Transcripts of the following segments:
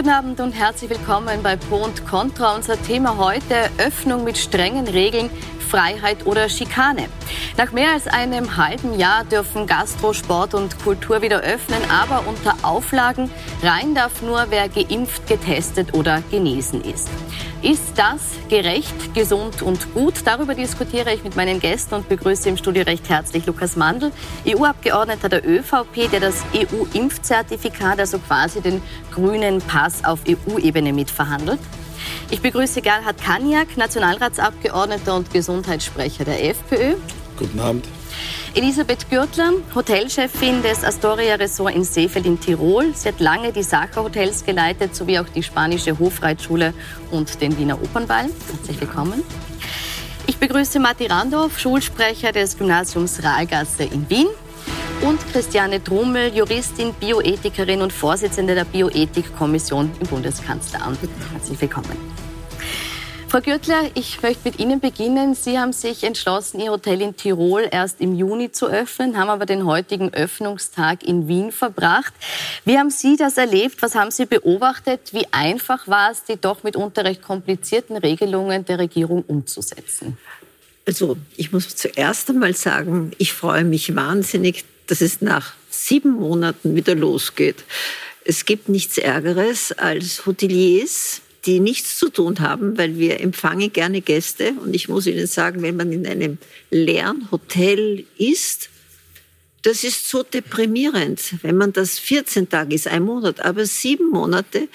Guten Abend und herzlich willkommen bei Pro und Contra. Unser Thema heute Öffnung mit strengen Regeln, Freiheit oder Schikane. Nach mehr als einem halben Jahr dürfen Gastro, Sport und Kultur wieder öffnen, aber unter Auflagen. Rein darf nur, wer geimpft, getestet oder genesen ist. Ist das gerecht, gesund und gut? Darüber diskutiere ich mit meinen Gästen und begrüße im Studio recht herzlich Lukas Mandl, EU-Abgeordneter der ÖVP, der das EU-Impfzertifikat, also quasi den grünen Pass auf EU-Ebene mitverhandelt. Ich begrüße Gerhard Kaniak, Nationalratsabgeordneter und Gesundheitssprecher der FPÖ. Guten Abend. Elisabeth Gürtler, Hotelchefin des Astoria Resort in Seefeld in Tirol. Sie hat lange die Sacher Hotels geleitet, sowie auch die spanische Hofreitschule und den Wiener Opernball. Herzlich willkommen. Ich begrüße Matti Randorf, Schulsprecher des Gymnasiums Rahlgasse in Wien. Und Christiane Drummel, Juristin, Bioethikerin und Vorsitzende der Bioethikkommission im Bundeskanzleramt. Herzlich willkommen. Frau Gürtler, ich möchte mit Ihnen beginnen. Sie haben sich entschlossen, Ihr Hotel in Tirol erst im Juni zu öffnen, haben aber den heutigen Öffnungstag in Wien verbracht. Wie haben Sie das erlebt? Was haben Sie beobachtet? Wie einfach war es, die doch mitunter recht komplizierten Regelungen der Regierung umzusetzen? Also, ich muss zuerst einmal sagen, ich freue mich wahnsinnig, dass es nach sieben Monaten wieder losgeht. Es gibt nichts Ärgeres als Hoteliers, die nichts zu tun haben, weil wir empfangen gerne Gäste. Und ich muss Ihnen sagen, wenn man in einem leeren Hotel ist, das ist so deprimierend, wenn man das 14 Tage ist, ein Monat, aber sieben Monate.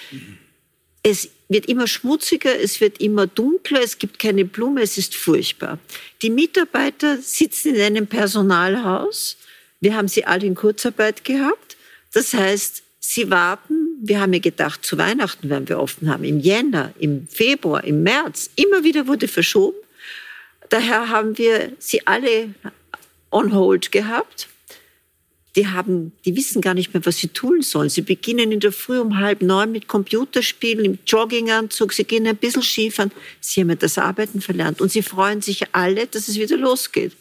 Es wird immer schmutziger, es wird immer dunkler, es gibt keine Blume, es ist furchtbar. Die Mitarbeiter sitzen in einem Personalhaus. Wir haben sie alle in Kurzarbeit gehabt. Das heißt, sie warten wir haben ja gedacht, zu Weihnachten werden wir offen haben, im Jänner, im Februar, im März. Immer wieder wurde verschoben. Daher haben wir sie alle on hold gehabt. Die haben, die wissen gar nicht mehr, was sie tun sollen. Sie beginnen in der Früh um halb neun mit Computerspielen, im Jogginganzug. Sie gehen ein bisschen Skifahren. Sie haben ja das Arbeiten verlernt. Und sie freuen sich alle, dass es wieder losgeht.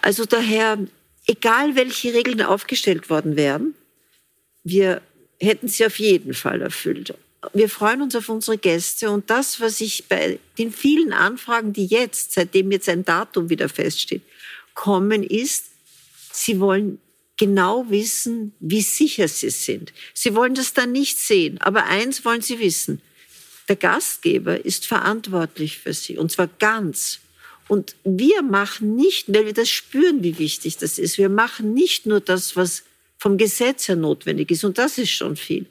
Also daher, egal welche Regeln aufgestellt worden wären, wir hätten sie auf jeden Fall erfüllt. Wir freuen uns auf unsere Gäste und das, was ich bei den vielen Anfragen, die jetzt, seitdem jetzt ein Datum wieder feststeht, kommen, ist, sie wollen genau wissen, wie sicher sie sind. Sie wollen das dann nicht sehen, aber eins wollen sie wissen. Der Gastgeber ist verantwortlich für sie und zwar ganz. Und wir machen nicht, weil wir das spüren, wie wichtig das ist, wir machen nicht nur das, was vom Gesetz her notwendig ist. Und das ist schon viel.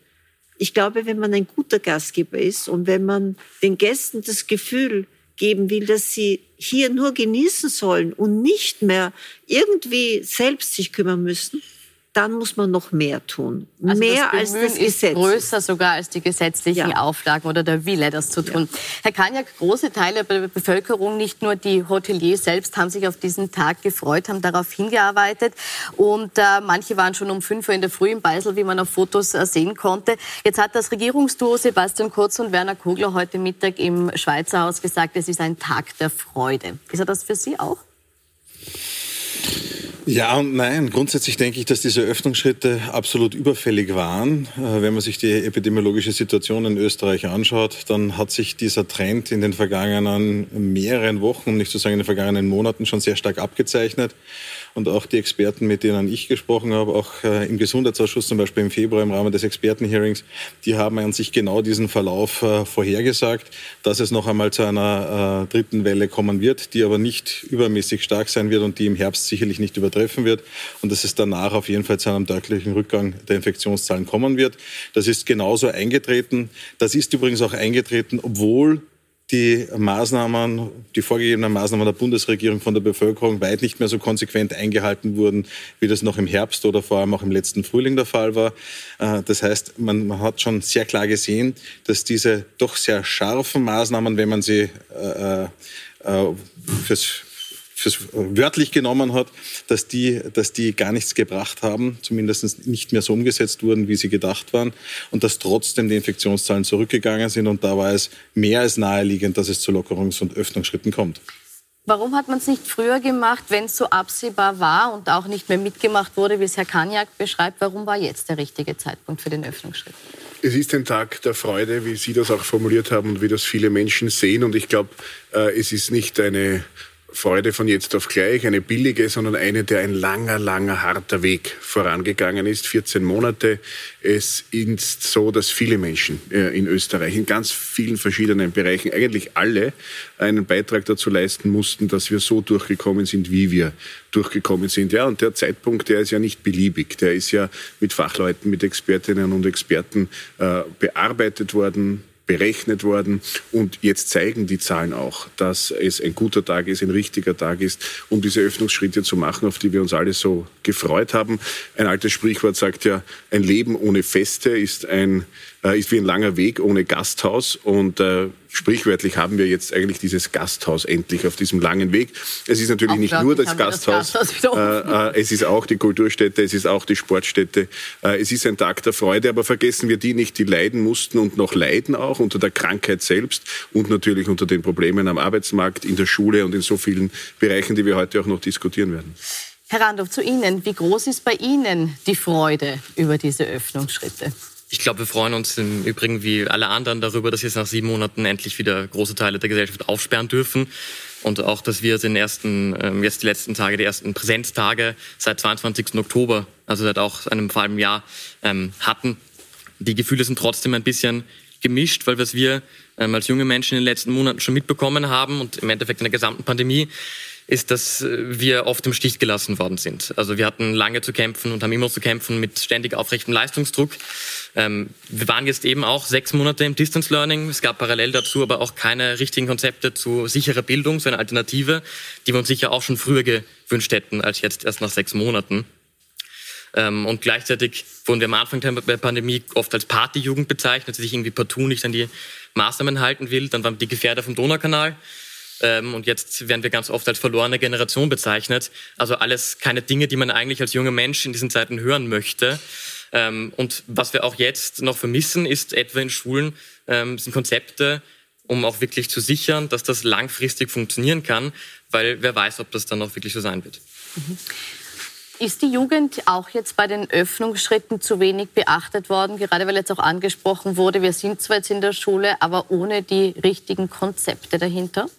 Ich glaube, wenn man ein guter Gastgeber ist und wenn man den Gästen das Gefühl geben will, dass sie hier nur genießen sollen und nicht mehr irgendwie selbst sich kümmern müssen, dann muss man noch mehr tun. Also mehr das als das Gesetz. Größer sogar als die gesetzlichen ja. Auflagen oder der Wille, das zu tun. Ja. Herr Kaniak, große Teile der Bevölkerung, nicht nur die Hoteliers selbst, haben sich auf diesen Tag gefreut, haben darauf hingearbeitet. Und äh, manche waren schon um 5 Uhr in der Früh im Beisel, wie man auf Fotos äh, sehen konnte. Jetzt hat das Regierungsduo Sebastian Kurz und Werner Kogler heute Mittag im Schweizer Haus gesagt, es ist ein Tag der Freude. Ist er das für Sie auch? Ja und nein. Grundsätzlich denke ich, dass diese Öffnungsschritte absolut überfällig waren. Äh, wenn man sich die epidemiologische Situation in Österreich anschaut, dann hat sich dieser Trend in den vergangenen mehreren Wochen, um nicht zu sagen in den vergangenen Monaten, schon sehr stark abgezeichnet und auch die Experten, mit denen ich gesprochen habe, auch äh, im Gesundheitsausschuss zum Beispiel im Februar im Rahmen des Expertenhearings, die haben an sich genau diesen Verlauf äh, vorhergesagt, dass es noch einmal zu einer äh, dritten Welle kommen wird, die aber nicht übermäßig stark sein wird und die im Herbst sicherlich nicht übertreffen wird und dass es danach auf jeden Fall zu einem deutlichen Rückgang der Infektionszahlen kommen wird. Das ist genauso eingetreten. Das ist übrigens auch eingetreten, obwohl die Maßnahmen, die vorgegebenen Maßnahmen der Bundesregierung von der Bevölkerung weit nicht mehr so konsequent eingehalten wurden, wie das noch im Herbst oder vor allem auch im letzten Frühling der Fall war. Äh, das heißt, man, hat schon sehr klar gesehen, dass diese doch sehr scharfen Maßnahmen, wenn man sie äh, äh, fürs fürs wörtlich genommen hat, dass die, dass die gar nichts gebracht haben, zumindest nicht mehr so umgesetzt wurden, wie sie gedacht waren und dass trotzdem die Infektionszahlen zurückgegangen sind und da war es mehr als naheliegend, dass es zu Lockerungs- und Öffnungsschritten kommt. Warum hat man es nicht früher gemacht, wenn es so absehbar war und auch nicht mehr mitgemacht wurde, wie es Herr Kaniak beschreibt? Warum war jetzt der richtige Zeitpunkt für den Öffnungsschritt? Es ist ein Tag der Freude, wie Sie das auch formuliert haben und wie das viele Menschen sehen. Und ich glaube, äh, es ist nicht eine Freude von jetzt auf gleich, eine billige, sondern eine, der ein langer, langer, harter Weg vorangegangen ist. 14 Monate. Es ist so, dass viele Menschen äh, in Österreich in ganz vielen verschiedenen Bereichen, eigentlich alle, einen Beitrag dazu leisten mussten, dass wir so durchgekommen sind, wie wir durchgekommen sind. Ja, und der Zeitpunkt, der ist ja nicht beliebig. Der ist ja mit Fachleuten, mit Expertinnen und Experten äh, bearbeitet worden, berechnet worden. Und jetzt zeigen die Zahlen auch, dass es ein guter Tag ist, ein richtiger Tag ist, um diese Öffnungsschritte zu machen, auf die wir uns alle so gefreut haben. Ein altes Sprichwort sagt ja, ein Leben ohne Feste ist ein äh, ist wie ein langer Weg ohne Gasthaus. Und äh, sprichwörtlich haben wir jetzt eigentlich dieses Gasthaus endlich auf diesem langen Weg. Es ist natürlich auch nicht nur das Gasthaus, das Gasthaus äh, äh, es ist auch die Kulturstätte, es ist auch die Sportstätte. Äh, es ist ein Tag der Freude, aber vergessen wir die nicht, die leiden mussten und noch leiden auch unter der Krankheit selbst und natürlich unter den Problemen am Arbeitsmarkt, in der Schule und in so vielen Bereichen, die wir heute auch noch diskutieren werden. Herr Randolph, zu Ihnen. Wie groß ist bei Ihnen die Freude über diese Öffnungsschritte? Ich glaube, wir freuen uns im Übrigen wie alle anderen darüber, dass jetzt nach sieben Monaten endlich wieder große Teile der Gesellschaft aufsperren dürfen. Und auch, dass wir den ersten, ähm, jetzt die letzten Tage, die ersten Präsenztage seit 22. Oktober, also seit auch einem halben Jahr ähm, hatten. Die Gefühle sind trotzdem ein bisschen gemischt, weil was wir ähm, als junge Menschen in den letzten Monaten schon mitbekommen haben und im Endeffekt in der gesamten Pandemie, ist, dass äh, wir oft im Stich gelassen worden sind. Also wir hatten lange zu kämpfen und haben immer zu kämpfen mit ständig aufrechtem Leistungsdruck. Ähm, wir waren jetzt eben auch sechs Monate im Distance Learning. Es gab parallel dazu aber auch keine richtigen Konzepte zu sicherer Bildung, so eine Alternative, die wir uns sicher auch schon früher gewünscht hätten als jetzt erst nach sechs Monaten. Ähm, und gleichzeitig wurden wir am Anfang der Pandemie oft als Partyjugend bezeichnet, die sich irgendwie partout nicht an die Maßnahmen halten will. Dann waren die Gefährder vom Donaukanal. Ähm, und jetzt werden wir ganz oft als verlorene Generation bezeichnet. Also alles keine Dinge, die man eigentlich als junger Mensch in diesen Zeiten hören möchte. Ähm, und was wir auch jetzt noch vermissen, ist etwa in Schulen ähm, sind Konzepte, um auch wirklich zu sichern, dass das langfristig funktionieren kann, weil wer weiß, ob das dann auch wirklich so sein wird. Mhm. Ist die Jugend auch jetzt bei den Öffnungsschritten zu wenig beachtet worden, gerade weil jetzt auch angesprochen wurde, wir sind zwar jetzt in der Schule, aber ohne die richtigen Konzepte dahinter?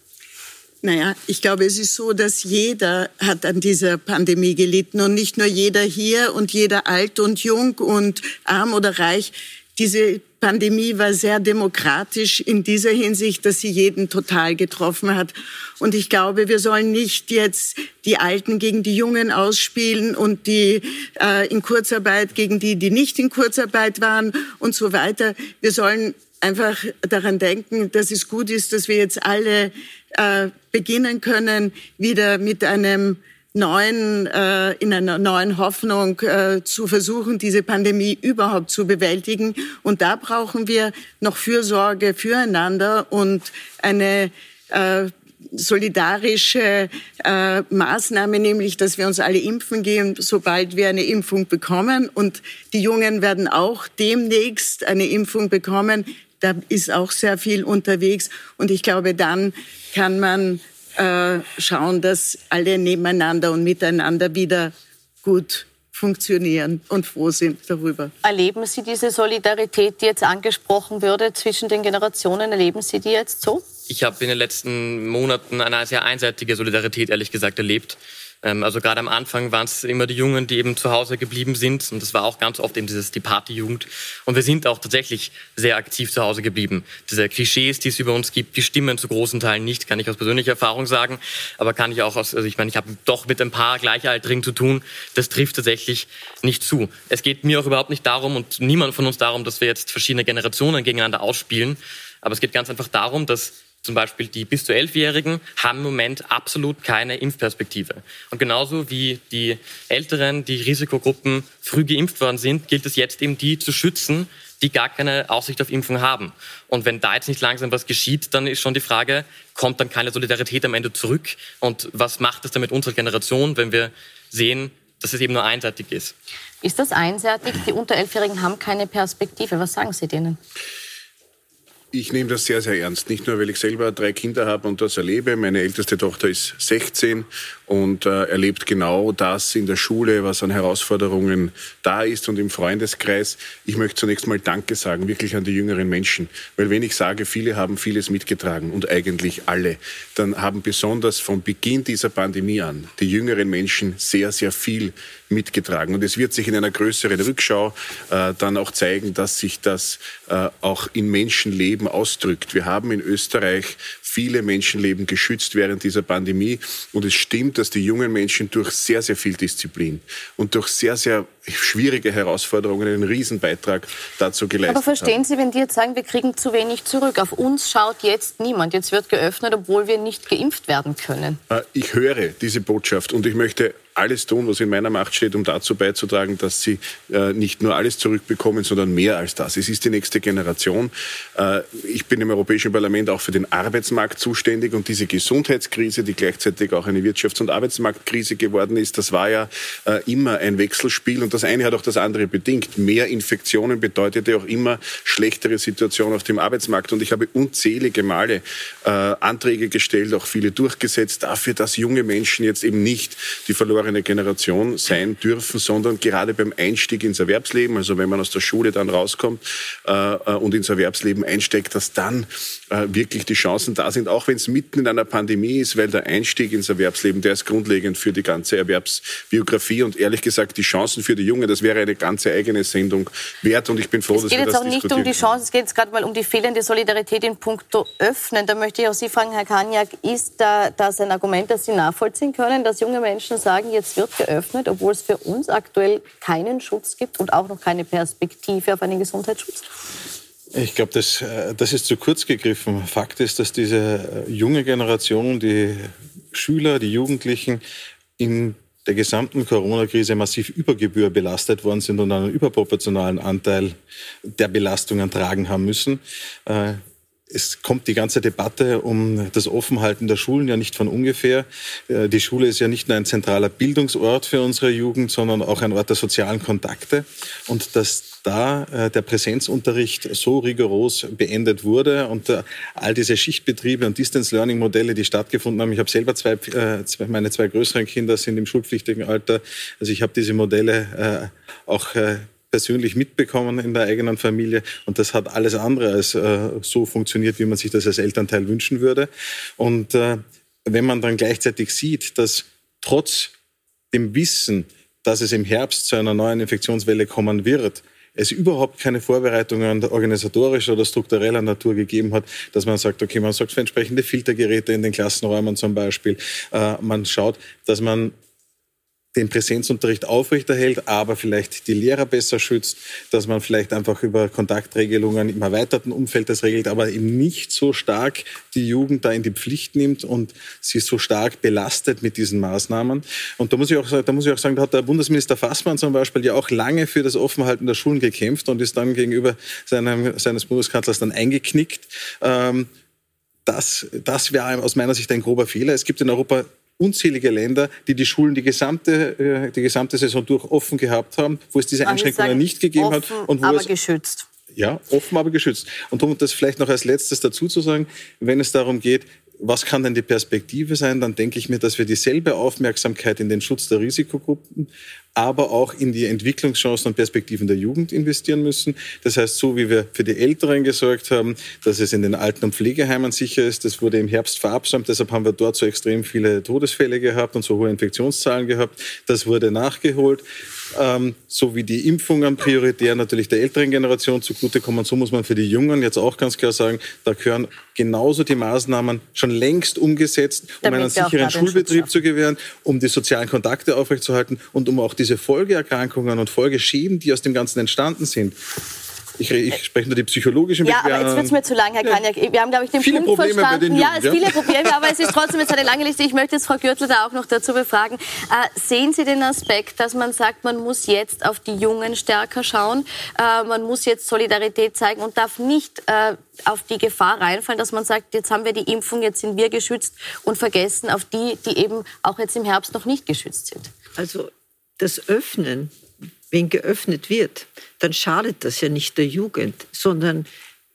Naja, ich glaube, es ist so, dass jeder hat an dieser Pandemie gelitten und nicht nur jeder hier und jeder alt und jung und arm oder reich. Diese Pandemie war sehr demokratisch in dieser Hinsicht, dass sie jeden total getroffen hat. Und ich glaube, wir sollen nicht jetzt die Alten gegen die Jungen ausspielen und die äh, in Kurzarbeit gegen die, die nicht in Kurzarbeit waren und so weiter. Wir sollen einfach daran denken, dass es gut ist, dass wir jetzt alle äh, beginnen können, wieder mit einem neuen, äh, in einer neuen Hoffnung äh, zu versuchen, diese Pandemie überhaupt zu bewältigen. Und da brauchen wir noch Fürsorge füreinander und eine äh, solidarische äh, Maßnahme, nämlich dass wir uns alle impfen gehen, sobald wir eine Impfung bekommen. Und die Jungen werden auch demnächst eine Impfung bekommen. Da ist auch sehr viel unterwegs. Und ich glaube, dann kann man äh, schauen, dass alle nebeneinander und miteinander wieder gut funktionieren und froh sind darüber. Erleben Sie diese Solidarität, die jetzt angesprochen würde zwischen den Generationen? Erleben Sie die jetzt so? Ich habe in den letzten Monaten eine sehr einseitige Solidarität, ehrlich gesagt, erlebt. Ähm, also gerade am Anfang waren es immer die Jungen, die eben zu Hause geblieben sind. Und das war auch ganz oft eben dieses, die Partyjugend. Und wir sind auch tatsächlich sehr aktiv zu Hause geblieben. Diese Klischees, die es über uns gibt, die stimmen zu großen Teilen nicht, kann ich aus persönlicher Erfahrung sagen. Aber kann ich auch aus, also ich meine, ich habe doch mit ein paar Gleichaltrigen zu tun. Das trifft tatsächlich nicht zu. Es geht mir auch überhaupt nicht darum und niemand von uns darum, dass wir jetzt verschiedene Generationen gegeneinander ausspielen. Aber es geht ganz einfach darum, dass zum Beispiel die bis zu Elfjährigen haben im Moment absolut keine Impfperspektive. Und genauso wie die Älteren, die Risikogruppen früh geimpft worden sind, gilt es jetzt eben die zu schützen, die gar keine Aussicht auf Impfung haben. Und wenn da jetzt nicht langsam was geschieht, dann ist schon die Frage, kommt dann keine Solidarität am Ende zurück? Und was macht es dann mit unserer Generation, wenn wir sehen, dass es eben nur einseitig ist? Ist das einseitig? Die unter Elfjährigen haben keine Perspektive. Was sagen Sie denen? Ich nehme das sehr, sehr ernst. Nicht nur, weil ich selber drei Kinder habe und das erlebe. Meine älteste Tochter ist 16 und äh, erlebt genau das in der Schule, was an Herausforderungen da ist und im Freundeskreis. Ich möchte zunächst mal Danke sagen, wirklich an die jüngeren Menschen. Weil wenn ich sage, viele haben vieles mitgetragen und eigentlich alle, dann haben besonders von Beginn dieser Pandemie an die jüngeren Menschen sehr, sehr viel mitgetragen. Und es wird sich in einer größeren Rückschau äh, dann auch zeigen, dass sich das äh, auch in Menschenleben ausdrückt. Wir haben in Österreich viele Menschenleben geschützt während dieser Pandemie. Und es stimmt, dass die jungen Menschen durch sehr, sehr viel Disziplin und durch sehr, sehr schwierige Herausforderungen einen Riesenbeitrag dazu geleistet haben. Aber verstehen haben. Sie, wenn die jetzt sagen, wir kriegen zu wenig zurück? Auf uns schaut jetzt niemand. Jetzt wird geöffnet, obwohl wir nicht geimpft werden können. Äh, ich höre diese Botschaft und ich möchte alles tun, was in meiner Macht steht, um dazu beizutragen, dass sie äh, nicht nur alles zurückbekommen, sondern mehr als das. Es ist die nächste Generation. Äh, ich bin im Europäischen Parlament auch für den Arbeitsmarkt zuständig und diese Gesundheitskrise, die gleichzeitig auch eine Wirtschafts- und Arbeitsmarktkrise geworden ist, das war ja äh, immer ein Wechselspiel und das eine hat auch das andere bedingt. Mehr Infektionen bedeutete auch immer schlechtere Situation auf dem Arbeitsmarkt. Und ich habe unzählige Male äh, Anträge gestellt, auch viele durchgesetzt dafür, dass junge Menschen jetzt eben nicht die verlorene verlorene Generation sein dürfen, sondern gerade beim Einstieg ins Erwerbsleben, also wenn man aus der Schule dann rauskommt äh, äh, und ins Erwerbsleben einsteigt, dass dann äh, wirklich die Chancen da sind, auch wenn es mitten in einer Pandemie ist, weil der Einstieg ins Erwerbsleben, der ist grundlegend für die ganze Erwerbsbiografie. Und ehrlich gesagt die Chancen für die Jungen, das wäre eine ganze eigene Sendung wert und ich bin froh, dass wir das Es geht jetzt auch nicht um die Chancen, es geht jetzt gerade mal um die fehlende Solidarität in puncto Öffnen. Da möchte ich auch Sie fragen, Herr Kaniak, ist da das ein Argument, das Sie nachvollziehen können, dass junge Menschen sagen, jetzt wird geöffnet, obwohl es für uns aktuell keinen Schutz gibt und auch noch keine Perspektive auf einen Gesundheitsschutz? Ich glaube, das, äh, das ist zu kurz gegriffen. Fakt ist, dass diese äh, junge Generation, die Schüler, die Jugendlichen in der gesamten Corona-Krise massiv über Gebühr belastet worden sind und einen überproportionalen Anteil der Belastungen tragen haben müssen. Es kommt die ganze Debatte um das Offenhalten der Schulen ja nicht von ungefähr. Äh, die Schule ist ja nicht nur ein zentraler Bildungsort für unsere Jugend, sondern auch ein Ort der sozialen Kontakte. Und dass da äh, der Präsenzunterricht so rigoros beendet wurde und äh, all diese Schichtbetriebe und Distance Learning Modelle, die stattgefunden haben. Ich habe selber zwei, meine zwei größeren Kinder sind im schulpflichtigen Alter. Also ich habe diese Modelle auch persönlich mitbekommen in der eigenen Familie. Und das hat alles andere als äh, so funktioniert, wie man sich das als Elternteil wünschen würde. Und äh, wenn man dann gleichzeitig sieht, dass trotz dem Wissen, dass es im Herbst zu einer neuen Infektionswelle kommen wird, es überhaupt keine Vorbereitungen organisatorischer oder struktureller Natur gegeben hat, dass man sagt, okay, man sorgt für entsprechende Filtergeräte in den Klassenräumen zum Beispiel. Äh, man schaut, dass man den Präsenzunterricht aufrechterhält, aber vielleicht die Lehrer besser schützt, dass man vielleicht einfach über Kontaktregelungen im erweiterten Umfeld das regelt, aber eben nicht so stark die Jugend da in die Pflicht nimmt und sie so stark belastet mit diesen Maßnahmen. Und da muss ich auch, da muss ich auch sagen, da hat der Bundesminister Fassmann zum Beispiel ja auch lange für das Offenhalten der Schulen gekämpft und ist dann gegenüber seinem, seines Bundeskanzlers dann eingeknickt. Ähm, das, das wäre aus meiner Sicht ein grober Fehler. Es gibt in Europa unzählige Länder, die die Schulen die gesamte, äh, die gesamte Saison durch offen gehabt haben, wo es diese Einschränkungen nicht gegeben offen, hat. Und wo aber es, geschützt. Ja, offen, aber geschützt. Und um das vielleicht noch als letztes dazu zu sagen, wenn es darum geht, was kann denn die Perspektive sein? Dann denke ich mir, dass wir dieselbe Aufmerksamkeit in den Schutz der Risikogruppen, aber auch in die Entwicklungschancen und Perspektiven der Jugend investieren müssen. Das heißt, so wie wir für die Älteren gesorgt haben, dass es in den Alten- und Pflegeheimen sicher ist, das wurde im Herbst verabsäumt, deshalb haben wir dort so extrem viele Todesfälle gehabt und so hohe Infektionszahlen gehabt. Das wurde nachgeholt. Ähm, so wie die Impfungen prioritär natürlich der älteren Generation zugutekommen, so muss man für die Jungen jetzt auch ganz klar sagen, da gehören genauso die Maßnahmen schon längst umgesetzt, um Damit einen sicheren Schulbetrieb zu gewähren, um die sozialen Kontakte aufrechtzuerhalten und um auch diese Folgeerkrankungen und Folgeschäden, die aus dem Ganzen entstanden sind, ich, ich, spreche nur die psychologischen Ja, aber jetzt wird es mir zu lang, Herr Kaniak. Wir haben, glaube ich, den viele Punkt Probleme verstanden. ja, es ja. viele Probleme, aber es ist trotzdem jetzt eine lange Liste. Ich möchte jetzt Frau Gürtel da auch noch dazu befragen. Äh, sehen Sie den Aspekt, dass man sagt, man muss jetzt auf die Jungen stärker schauen, äh, man muss jetzt Solidarität zeigen und darf nicht äh, auf die Gefahr reinfallen, dass man sagt, jetzt haben wir die Impfung, jetzt sind wir geschützt und vergessen auf die, die eben auch jetzt im Herbst noch nicht geschützt sind? Also das Öffnen, wenn geöffnet wird, dann schadet das ja nicht der Jugend, sondern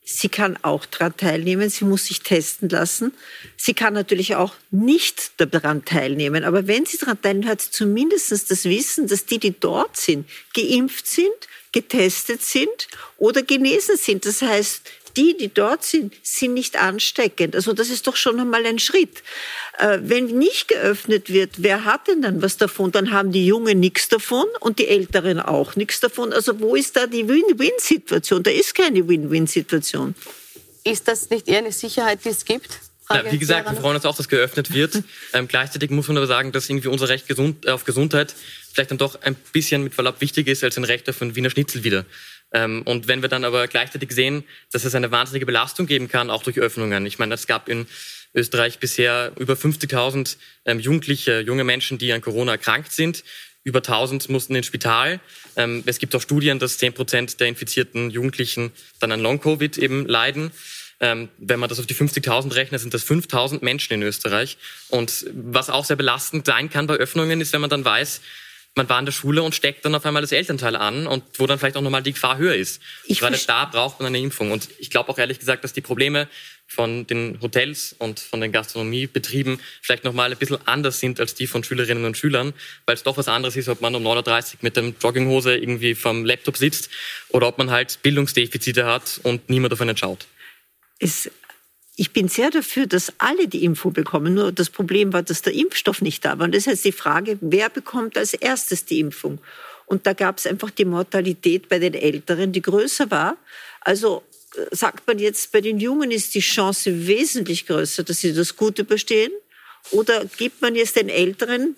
Sie kann auch daran teilnehmen, sie muss sich testen lassen. Sie kann natürlich auch nicht daran teilnehmen. Aber wenn sie daran teilnimmt, hat sie zumindest das Wissen, dass die, die dort sind, geimpft sind, getestet sind oder genesen sind. Das heißt, die, die dort sind, sind nicht ansteckend. Also das ist doch schon einmal ein Schritt. Äh, wenn nicht geöffnet wird, wer hat denn dann was davon? Dann haben die Jungen nichts davon und die Älteren auch nichts davon. Also wo ist da die Win-Win-Situation? Da ist keine Win-Win-Situation. Ist das nicht eher eine Sicherheit, die es gibt? Ja, wie gesagt, wir freuen uns auch, dass geöffnet wird. Ähm, gleichzeitig muss man aber sagen, dass irgendwie unser Recht gesund, auf Gesundheit vielleicht dann doch ein bisschen mit Verlaub wichtiger ist als ein Recht auf ein Wiener Schnitzel wieder. Ähm, und wenn wir dann aber gleichzeitig sehen, dass es eine wahnsinnige Belastung geben kann, auch durch Öffnungen. Ich meine, es gab in Österreich bisher über 50.000 ähm, Jugendliche, junge Menschen, die an Corona erkrankt sind. Über 1000 mussten ins Spital. Ähm, es gibt auch Studien, dass 10 Prozent der infizierten Jugendlichen dann an Long-Covid eben leiden. Wenn man das auf die 50.000 rechnet, sind das 5.000 Menschen in Österreich. Und was auch sehr belastend sein kann bei Öffnungen, ist, wenn man dann weiß, man war in der Schule und steckt dann auf einmal das Elternteil an und wo dann vielleicht auch nochmal die Gefahr höher ist. Ich Gerade da braucht man eine Impfung. Und ich glaube auch ehrlich gesagt, dass die Probleme von den Hotels und von den Gastronomiebetrieben vielleicht nochmal ein bisschen anders sind als die von Schülerinnen und Schülern, weil es doch was anderes ist, ob man um 9.30 Uhr mit dem Jogginghose irgendwie vom Laptop sitzt oder ob man halt Bildungsdefizite hat und niemand auf einen schaut. Es ich bin sehr dafür, dass alle die Info bekommen. Nur das Problem war, dass der Impfstoff nicht da war. Und das heißt die Frage, wer bekommt als erstes die Impfung? Und da gab es einfach die Mortalität bei den Älteren, die größer war. Also äh, sagt man jetzt, bei den Jungen ist die Chance wesentlich größer, dass sie das gut überstehen? Oder gibt man jetzt den Älteren,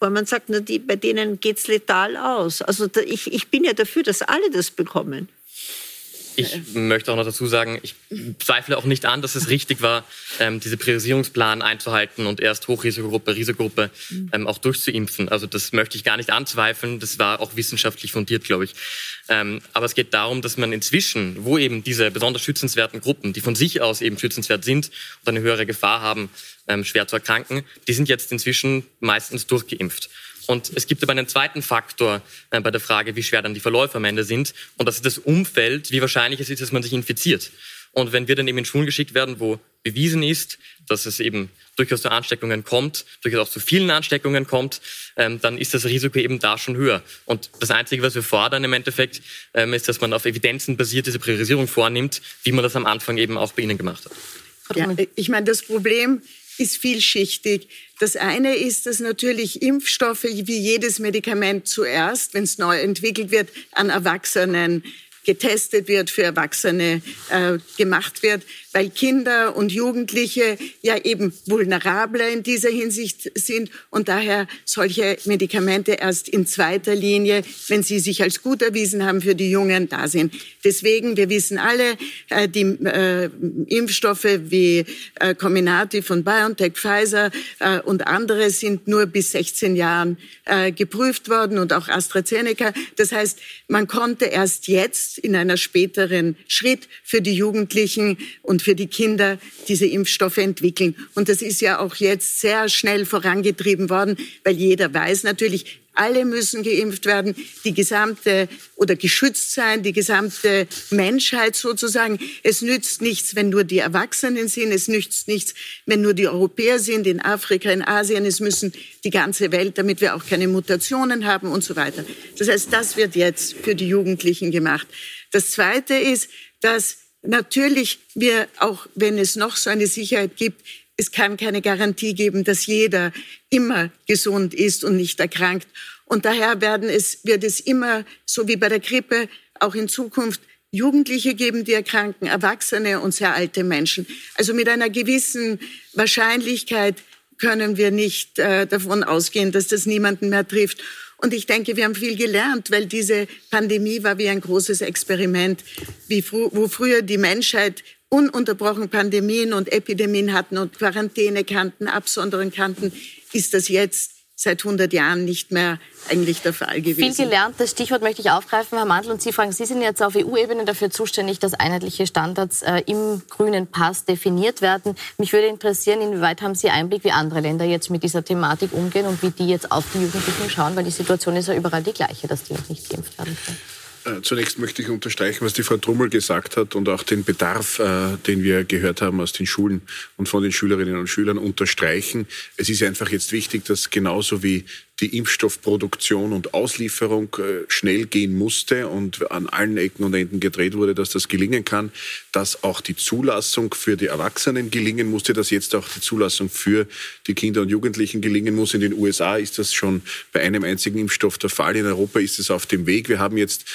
weil man sagt, na, die, bei denen geht's letal aus? Also da, ich, ich bin ja dafür, dass alle das bekommen. Ich möchte auch noch dazu sagen, ich zweifle auch nicht an, dass es richtig war, ähm, diese Priorisierungsplan einzuhalten und erst Hochrisikogruppe, Risikogruppe ähm, auch durchzuimpfen. Also das möchte ich gar nicht anzweifeln. Das war auch wissenschaftlich fundiert, glaube ich. Ähm, aber es geht darum, dass man inzwischen, wo eben diese besonders schützenswerten Gruppen, die von sich aus eben schützenswert sind und eine höhere Gefahr haben, ähm, schwer zu erkranken, die sind jetzt inzwischen meistens durchgeimpft. Und es gibt aber einen zweiten Faktor äh, bei der Frage, wie schwer dann die Verläufe am Ende sind. Und das ist das Umfeld, wie wahrscheinlich es ist, dass man sich infiziert. Und wenn wir dann eben in Schulen geschickt werden, wo bewiesen ist, dass es eben durchaus zu Ansteckungen kommt, durchaus auch zu vielen Ansteckungen kommt, ähm, dann ist das Risiko eben da schon höher. Und das Einzige, was wir fordern im Endeffekt, ähm, ist, dass man auf Evidenzen basiert diese Priorisierung vornimmt, wie man das am Anfang eben auch bei Ihnen gemacht hat. Ja, ich meine, das Problem ist vielschichtig. Das eine ist, dass natürlich Impfstoffe wie jedes Medikament zuerst, wenn es neu entwickelt wird, an Erwachsenen getestet wird, für Erwachsene äh, gemacht wird, weil Kinder und Jugendliche ja eben vulnerabler in dieser Hinsicht sind und daher solche Medikamente erst in zweiter Linie, wenn sie sich als gut erwiesen haben, für die Jungen da sind. Deswegen, wir wissen alle, äh, die äh, Impfstoffe wie äh, von BioNTech, Pfizer äh, und andere sind nur bis 16 Jahren geprüft worden und auch AstraZeneca. Das heißt, man konnte erst jetzt in einer späteren Schritt für die Jugendlichen und für die Kinder diese Impfstoffe entwickeln. Und das ist ja auch jetzt sehr schnell vorangetrieben worden, weil jeder weiß natürlich, alle müssen geimpft werden, die gesamte oder geschützt sein, die gesamte Menschheit sozusagen. Es nützt nichts, wenn nur die Erwachsenen sind. Es nützt nichts, wenn nur die Europäer sind, in Afrika, in Asien. Es müssen die ganze Welt, damit wir auch keine Mutationen haben und so weiter. Das heißt, das wird jetzt für die Jugendlichen gemacht. Das Zweite ist, dass natürlich wir, auch wenn es noch so eine Sicherheit gibt, es kann keine Garantie geben, dass jeder immer gesund ist und nicht erkrankt. Und daher werden es, wird es immer, so wie bei der Grippe, auch in Zukunft Jugendliche geben, die erkranken, Erwachsene und sehr alte Menschen. Also mit einer gewissen Wahrscheinlichkeit können wir nicht äh, davon ausgehen, dass das niemanden mehr trifft. Und ich denke, wir haben viel gelernt, weil diese Pandemie war wie ein großes Experiment, wie fr wo früher die Menschheit ununterbrochen Pandemien und Epidemien hatten und Quarantäne kannten, Absonderung kannten, ist das jetzt seit 100 Jahren nicht mehr eigentlich der Fall gewesen. Viel gelernt, das Stichwort möchte ich aufgreifen, Herr Mandl, und Sie fragen, Sie sind jetzt auf EU-Ebene dafür zuständig, dass einheitliche Standards äh, im grünen Pass definiert werden. Mich würde interessieren, inwieweit haben Sie Einblick, wie andere Länder jetzt mit dieser Thematik umgehen und wie die jetzt auf die Jugendlichen schauen, weil die Situation ist ja überall die gleiche, dass die noch nicht geimpft werden können. Äh, zunächst möchte ich unterstreichen, was die Frau Trummel gesagt hat und auch den Bedarf, äh, den wir gehört haben aus den Schulen und von den Schülerinnen und Schülern unterstreichen. Es ist einfach jetzt wichtig, dass genauso wie die Impfstoffproduktion und Auslieferung äh, schnell gehen musste und an allen Ecken und Enden gedreht wurde, dass das gelingen kann, dass auch die Zulassung für die Erwachsenen gelingen musste, dass jetzt auch die Zulassung für die Kinder und Jugendlichen gelingen muss. In den USA ist das schon bei einem einzigen Impfstoff der Fall. In Europa ist es auf dem Weg. Wir haben jetzt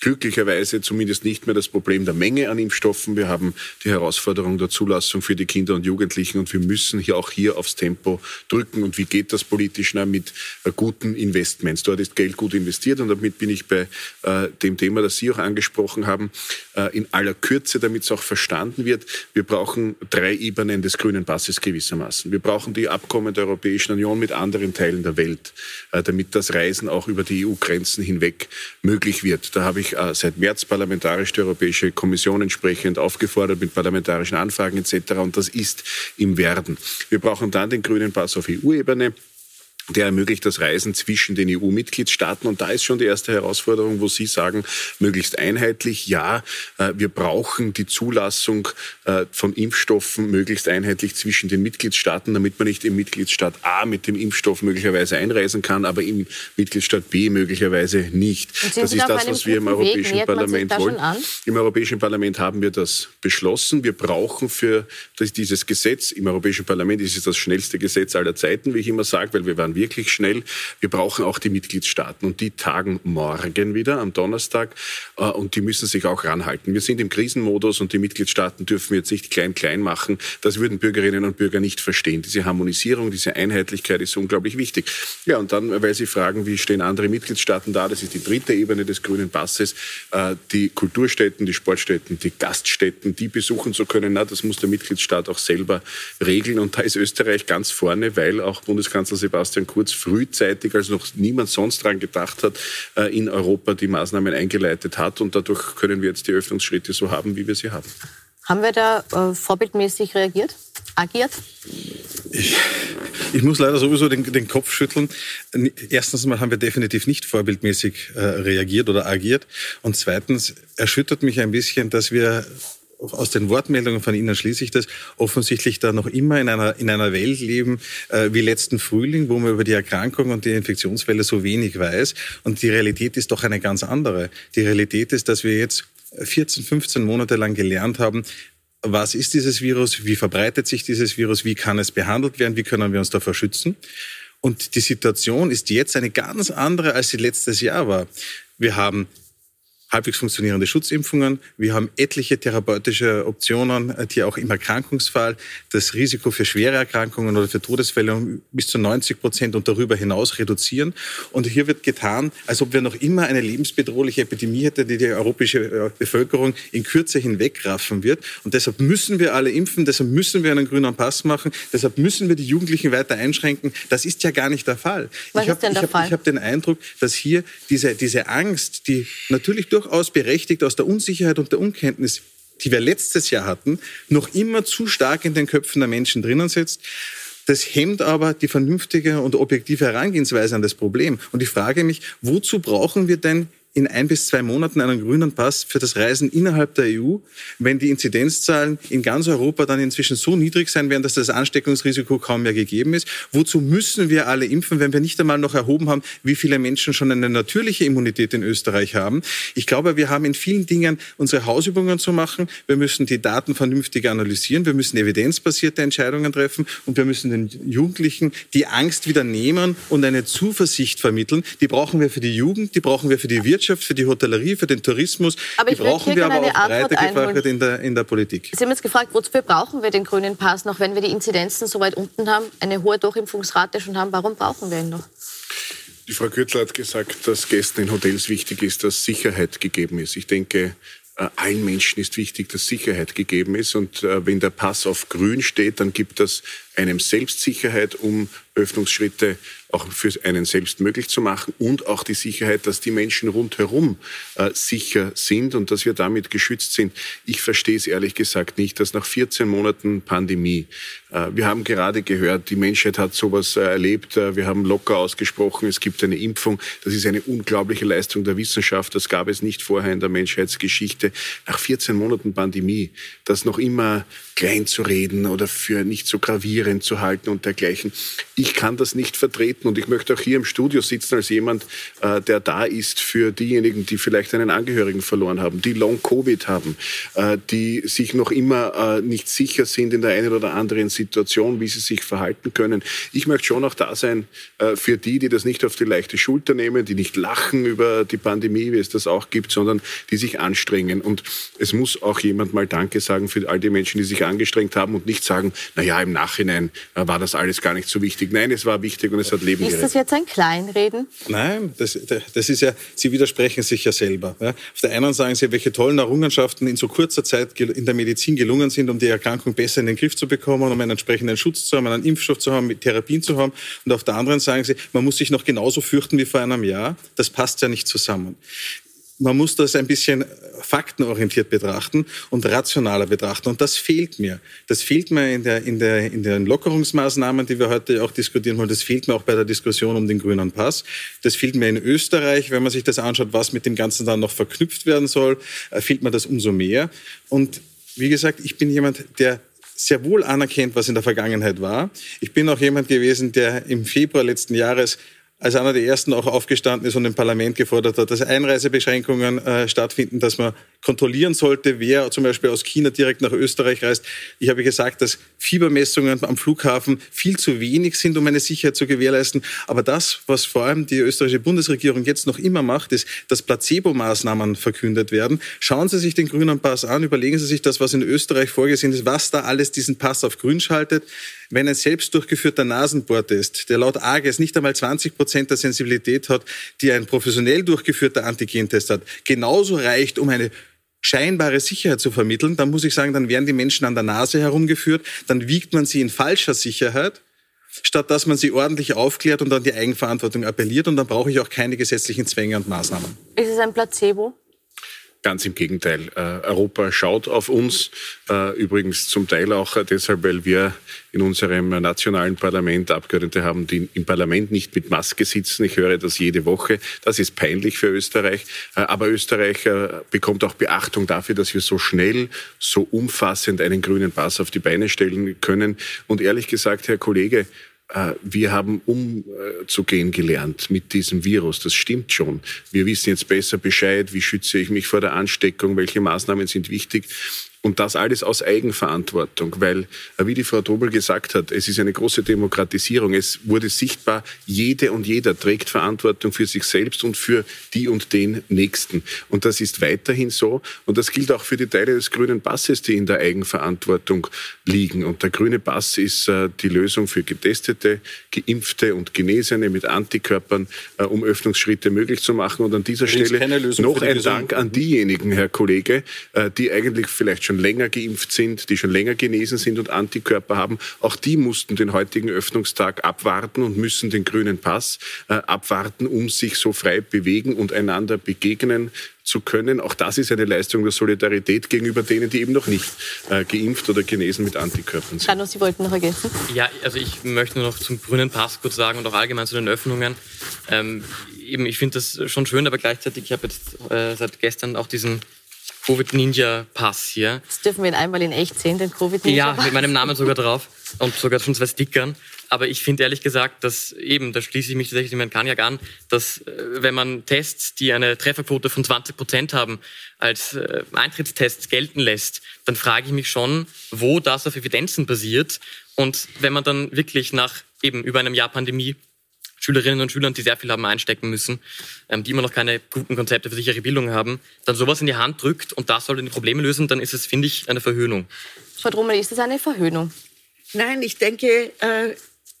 glücklicherweise zumindest nicht mehr das Problem der Menge an Impfstoffen. Wir haben die Herausforderung der Zulassung für die Kinder und Jugendlichen und wir müssen hier auch hier aufs Tempo drücken. Und wie geht das politisch? Na, mit äh, guten Investments. Dort ist Geld gut investiert und damit bin ich bei äh, dem Thema, das Sie auch angesprochen haben, äh, in aller Kürze, damit es auch verstanden wird. Wir brauchen drei Ebenen des grünen Passes gewissermaßen. Wir brauchen die Abkommen der Europäischen Union mit anderen Teilen der Welt, äh, damit das Reisen auch über die EU-Grenzen hinweg möglich wird. Da habe ich ich äh, seit März parlamentarisch die Europäische Kommission entsprechend aufgefordert mit parlamentarischen Anfragen etc. Und das ist im Werden. Wir brauchen dann den grünen Pass auf EU-Ebene der ermöglicht das Reisen zwischen den EU-Mitgliedstaaten. Und da ist schon die erste Herausforderung, wo Sie sagen, möglichst einheitlich, ja, äh, wir brauchen die Zulassung äh, von Impfstoffen möglichst einheitlich zwischen den Mitgliedstaaten, damit man nicht im Mitgliedstaat A mit dem Impfstoff möglicherweise einreisen kann, aber im Mitgliedstaat B möglicherweise nicht. Das ist das, was wir im Europäischen Parlament wollen. Im Europäischen Parlament haben wir das beschlossen. Wir brauchen für dieses Gesetz, im Europäischen Parlament ist es das schnellste Gesetz aller Zeiten, wie ich immer sage, weil wir waren wirklich schnell. Wir brauchen auch die Mitgliedstaaten und die tagen morgen wieder am Donnerstag äh, und die müssen sich auch ranhalten. Wir sind im Krisenmodus und die Mitgliedstaaten dürfen jetzt nicht klein-klein machen. Das würden Bürgerinnen und Bürger nicht verstehen. Diese Harmonisierung, diese Einheitlichkeit ist unglaublich wichtig. Ja, und dann, weil Sie fragen, wie stehen andere Mitgliedstaaten da, das ist die dritte Ebene des grünen Passes, äh, die Kulturstätten, die Sportstätten, die Gaststätten, die besuchen zu können, na, das muss der Mitgliedstaat auch selber regeln. Und da ist Österreich ganz vorne, weil auch Bundeskanzler Sebastian Kurz frühzeitig, als noch niemand sonst daran gedacht hat, äh, in Europa die Maßnahmen eingeleitet hat. Und dadurch können wir jetzt die Öffnungsschritte so haben, wie wir sie haben. Haben wir da äh, vorbildmäßig reagiert, agiert? Ich, ich, muss leider sowieso den, den, Kopf schütteln. Erstens mal haben wir definitiv nicht vorbildmäßig äh, reagiert oder agiert. Und zweitens erschüttert mich ein bisschen, dass wir aus den Wortmeldungen von Ihnen schließe ich das, offensichtlich da noch immer in einer, in einer Welt leben äh, wie letzten Frühling, wo man über die Erkrankung und die Infektionsfälle so wenig weiß. Und die Realität ist doch eine ganz andere. Die Realität ist, dass wir jetzt 14, 15 Monate lang gelernt haben, was ist dieses Virus, wie verbreitet sich dieses Virus, wie kann es behandelt werden, wie können wir uns davor schützen. Und die Situation ist jetzt eine ganz andere, als sie letztes Jahr war. Wir haben halbwegs funktionierende Schutzimpfungen. Wir haben etliche therapeutische Optionen, äh, die auch im Erkrankungsfall das Risiko für schwere Erkrankungen oder für Todesfälle um bis zu 90 Prozent und darüber hinaus reduzieren. Und hier wird getan, als ob wir noch immer eine lebensbedrohliche Epidemie hätten, die die europäische äh, Bevölkerung in Kürze hinwegraffen wird. Und deshalb müssen wir alle impfen, deshalb müssen wir einen grünen Pass machen, deshalb müssen wir die Jugendlichen weiter einschränken. Das ist ja gar nicht der Fall. Was ich habe hab, hab den Eindruck, dass hier diese, diese Angst, die natürlich durchaus berechtigt aus der Unsicherheit und der Unkenntnis, die wir letztes Jahr hatten, noch immer zu stark in den Köpfen der Menschen drinnen sitzt. Das hemmt aber die vernünftige und objektive Herangehensweise an das Problem. Und ich frage mich, wozu brauchen wir denn in ein bis zwei Monaten einen grünen Pass für das Reisen innerhalb der EU, wenn die Inzidenzzahlen in ganz Europa dann inzwischen so niedrig sein werden, dass das Ansteckungsrisiko kaum mehr gegeben ist? Wozu müssen wir alle impfen, wenn wir nicht einmal noch erhoben haben, wie viele Menschen schon eine natürliche Immunität in Österreich haben? Ich glaube, wir haben in vielen Dingen unsere Hausübungen zu machen. Wir müssen die Daten vernünftig analysieren. Wir müssen evidenzbasierte Entscheidungen treffen und wir müssen den Jugendlichen die Angst wieder nehmen und eine Zuversicht vermitteln. Die brauchen wir für die Jugend, die brauchen wir für die Wirtschaft Wirtschaft, für die Hotellerie, für den Tourismus. Aber die brauchen wir aber auch breiter gefächert in der, in der Politik. Sie haben jetzt gefragt, wofür brauchen wir den grünen Pass noch, wenn wir die Inzidenzen so weit unten haben, eine hohe Durchimpfungsrate schon haben? Warum brauchen wir ihn noch? Die Frau Kürtler hat gesagt, dass Gästen in Hotels wichtig ist, dass Sicherheit gegeben ist. Ich denke, äh, allen Menschen ist wichtig, dass Sicherheit gegeben ist. Und äh, wenn der Pass auf grün steht, dann gibt das einem Selbstsicherheit, um Öffnungsschritte auch für einen selbst möglich zu machen und auch die Sicherheit, dass die Menschen rundherum äh, sicher sind und dass wir damit geschützt sind. Ich verstehe es ehrlich gesagt nicht, dass nach 14 Monaten Pandemie, äh, wir haben gerade gehört, die Menschheit hat sowas äh, erlebt, äh, wir haben locker ausgesprochen, es gibt eine Impfung, das ist eine unglaubliche Leistung der Wissenschaft, das gab es nicht vorher in der Menschheitsgeschichte. Nach 14 Monaten Pandemie, das noch immer klein zu reden oder für nicht so gravierend zu halten und dergleichen. Ich kann das nicht vertreten und ich möchte auch hier im Studio sitzen als jemand, äh, der da ist für diejenigen, die vielleicht einen Angehörigen verloren haben, die Long-Covid haben, äh, die sich noch immer äh, nicht sicher sind in der einen oder anderen Situation, wie sie sich verhalten können. Ich möchte schon auch da sein für die, die das nicht auf die leichte Schulter nehmen, die nicht lachen über die Pandemie, wie es das auch gibt, sondern die sich anstrengen. Und es muss auch jemand mal Danke sagen für all die Menschen, die sich angestrengt haben und nicht sagen, na ja, im Nachhinein äh, war das alles gar nicht so wichtig. Nein, es war wichtig und es hat Leben Ist das jetzt ein Kleinreden? Nein, das, das ist ja, Sie widersprechen sich ja selber. Auf der einen sagen Sie, welche tollen Errungenschaften in so kurzer Zeit in der Medizin gelungen sind, um die Erkrankung besser in den Griff zu bekommen, um einen entsprechenden Schutz zu haben, einen Impfstoff zu haben, mit Therapien zu haben. Und auf der anderen sagen Sie, man muss sich noch genauso fürchten wie vor einem Jahr. Das passt ja nicht zusammen man muss das ein bisschen faktenorientiert betrachten und rationaler betrachten. Und das fehlt mir. Das fehlt mir in, der, in, der, in den Lockerungsmaßnahmen, die wir heute auch diskutieren wollen. Das fehlt mir auch bei der Diskussion um den grünen Pass. Das fehlt mir in Österreich, wenn man sich das anschaut, was mit dem Ganzen dann noch verknüpft werden soll, äh, fehlt mir das umso mehr. Und wie gesagt, ich bin jemand, der sehr wohl anerkennt, was in der Vergangenheit war. Ich bin auch jemand gewesen, der im Februar letzten Jahres als einer der ersten auch aufgestanden ist und im Parlament gefordert hat, dass Einreisebeschränkungen äh, stattfinden, dass man kontrollieren sollte, wer zum Beispiel aus China direkt nach Österreich reist. Ich habe gesagt, dass Fiebermessungen am Flughafen viel zu wenig sind, um eine Sicherheit zu gewährleisten. Aber das, was vor allem die österreichische Bundesregierung jetzt noch immer macht, ist, dass Placebo-Maßnahmen verkündet werden. Schauen Sie sich den grünen Pass an, überlegen Sie sich das, was in Österreich vorgesehen ist, was da alles diesen Pass auf grün schaltet. Wenn ein selbst durchgeführter Nasenbohrtest, der laut AGES nicht einmal 20 Prozent der Sensibilität hat, die ein professionell durchgeführter Antigentest hat, genauso reicht, um eine scheinbare Sicherheit zu vermitteln, dann muss ich sagen, dann werden die Menschen an der Nase herumgeführt, dann wiegt man sie in falscher Sicherheit, statt dass man sie ordentlich aufklärt und an die Eigenverantwortung appelliert. Und dann brauche ich auch keine gesetzlichen Zwänge und Maßnahmen. Ist es ein Placebo? Ganz im Gegenteil. Äh, Europa schaut auf uns, äh, übrigens zum Teil auch deshalb, weil wir in unserem nationalen Parlament Abgeordnete haben, die im Parlament nicht mit Maske sitzen. Ich höre das jede Woche. Das ist peinlich für Österreich. Äh, aber Österreich bekommt auch Beachtung dafür, dass wir so schnell, so umfassend einen grünen Pass auf die Beine stellen können. Und ehrlich gesagt, Herr Kollege, äh, wir haben umzugehen gelernt mit diesem Virus. Das stimmt schon. Wir wissen jetzt besser Bescheid, wie schütze ich mich vor der Ansteckung, welche Maßnahmen sind wichtig. Und das alles aus Eigenverantwortung, weil, äh, wie die Frau Trobel gesagt hat, es ist eine große Demokratisierung. Es wurde sichtbar, jede und jeder trägt Verantwortung für sich selbst und für die und den Nächsten. Und das ist weiterhin so. Und das gilt auch für die Teile des grünen Passes, die in der Eigenverantwortung liegen. Und der grüne Pass ist äh, die Lösung für Getestete, Geimpfte und Genesene mit Antikörpern, äh, um Öffnungsschritte möglich zu machen. Und an dieser Stelle noch ein Dank an diejenigen, Herr Kollege, die eigentlich vielleicht schon schon länger geimpft sind, die schon länger genesen sind und Antikörper haben, auch die mussten den heutigen Öffnungstag abwarten und müssen den grünen Pass äh, abwarten, um sich so frei bewegen und einander begegnen zu können. Auch das ist eine Leistung der Solidarität gegenüber denen, die eben noch nicht äh, geimpft oder genesen mit Antikörpern sind. Carlo, Sie wollten noch ergänzen? Ja, also ich möchte nur noch zum grünen Pass kurz sagen und auch allgemein zu den Öffnungen. Ähm, eben, ich finde das schon schön, aber gleichzeitig, ich habe jetzt äh, seit gestern auch diesen Covid-Ninja-Pass hier. Das dürfen wir ihn einmal in echt sehen, den Covid-Ninja. Ja, mit meinem Namen sogar drauf und sogar schon zwei Stickern. Aber ich finde ehrlich gesagt, dass eben, da schließe ich mich tatsächlich dem Herrn Kaniak an, dass äh, wenn man Tests, die eine Trefferquote von 20 Prozent haben, als äh, Eintrittstests gelten lässt, dann frage ich mich schon, wo das auf Evidenzen basiert. Und wenn man dann wirklich nach eben über einem Jahr Pandemie Schülerinnen und Schülern, die sehr viel haben einstecken müssen, ähm, die immer noch keine guten Konzepte für sichere Bildung haben, dann sowas in die Hand drückt und das soll die Probleme lösen, dann ist es, finde ich, eine Verhöhnung. Frau Drummel, ist das eine Verhöhnung? Nein, ich denke, äh,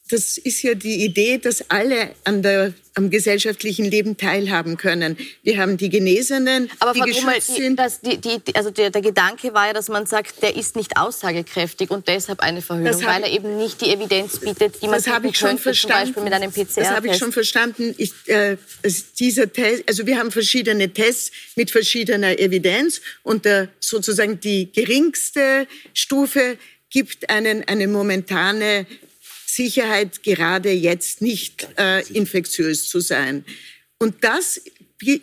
das ist ja die Idee, dass alle an der, am gesellschaftlichen Leben teilhaben können. Wir haben die Genesenen, Aber die Frau geschützt Grummel, sind. das, die, die, also der, der Gedanke war ja, dass man sagt, der ist nicht aussagekräftig und deshalb eine Verhöhnung, hab weil er eben nicht die Evidenz bietet, die man das habe ich schon könnte, zum verstanden. Beispiel mit einem PCR-Test. Das habe ich schon verstanden. Ich, äh, es- dieser Test, also wir haben verschiedene Tests mit verschiedener Evidenz und der, sozusagen die geringste Stufe gibt einen eine momentane Sicherheit, gerade jetzt nicht äh, infektiös zu sein. Und das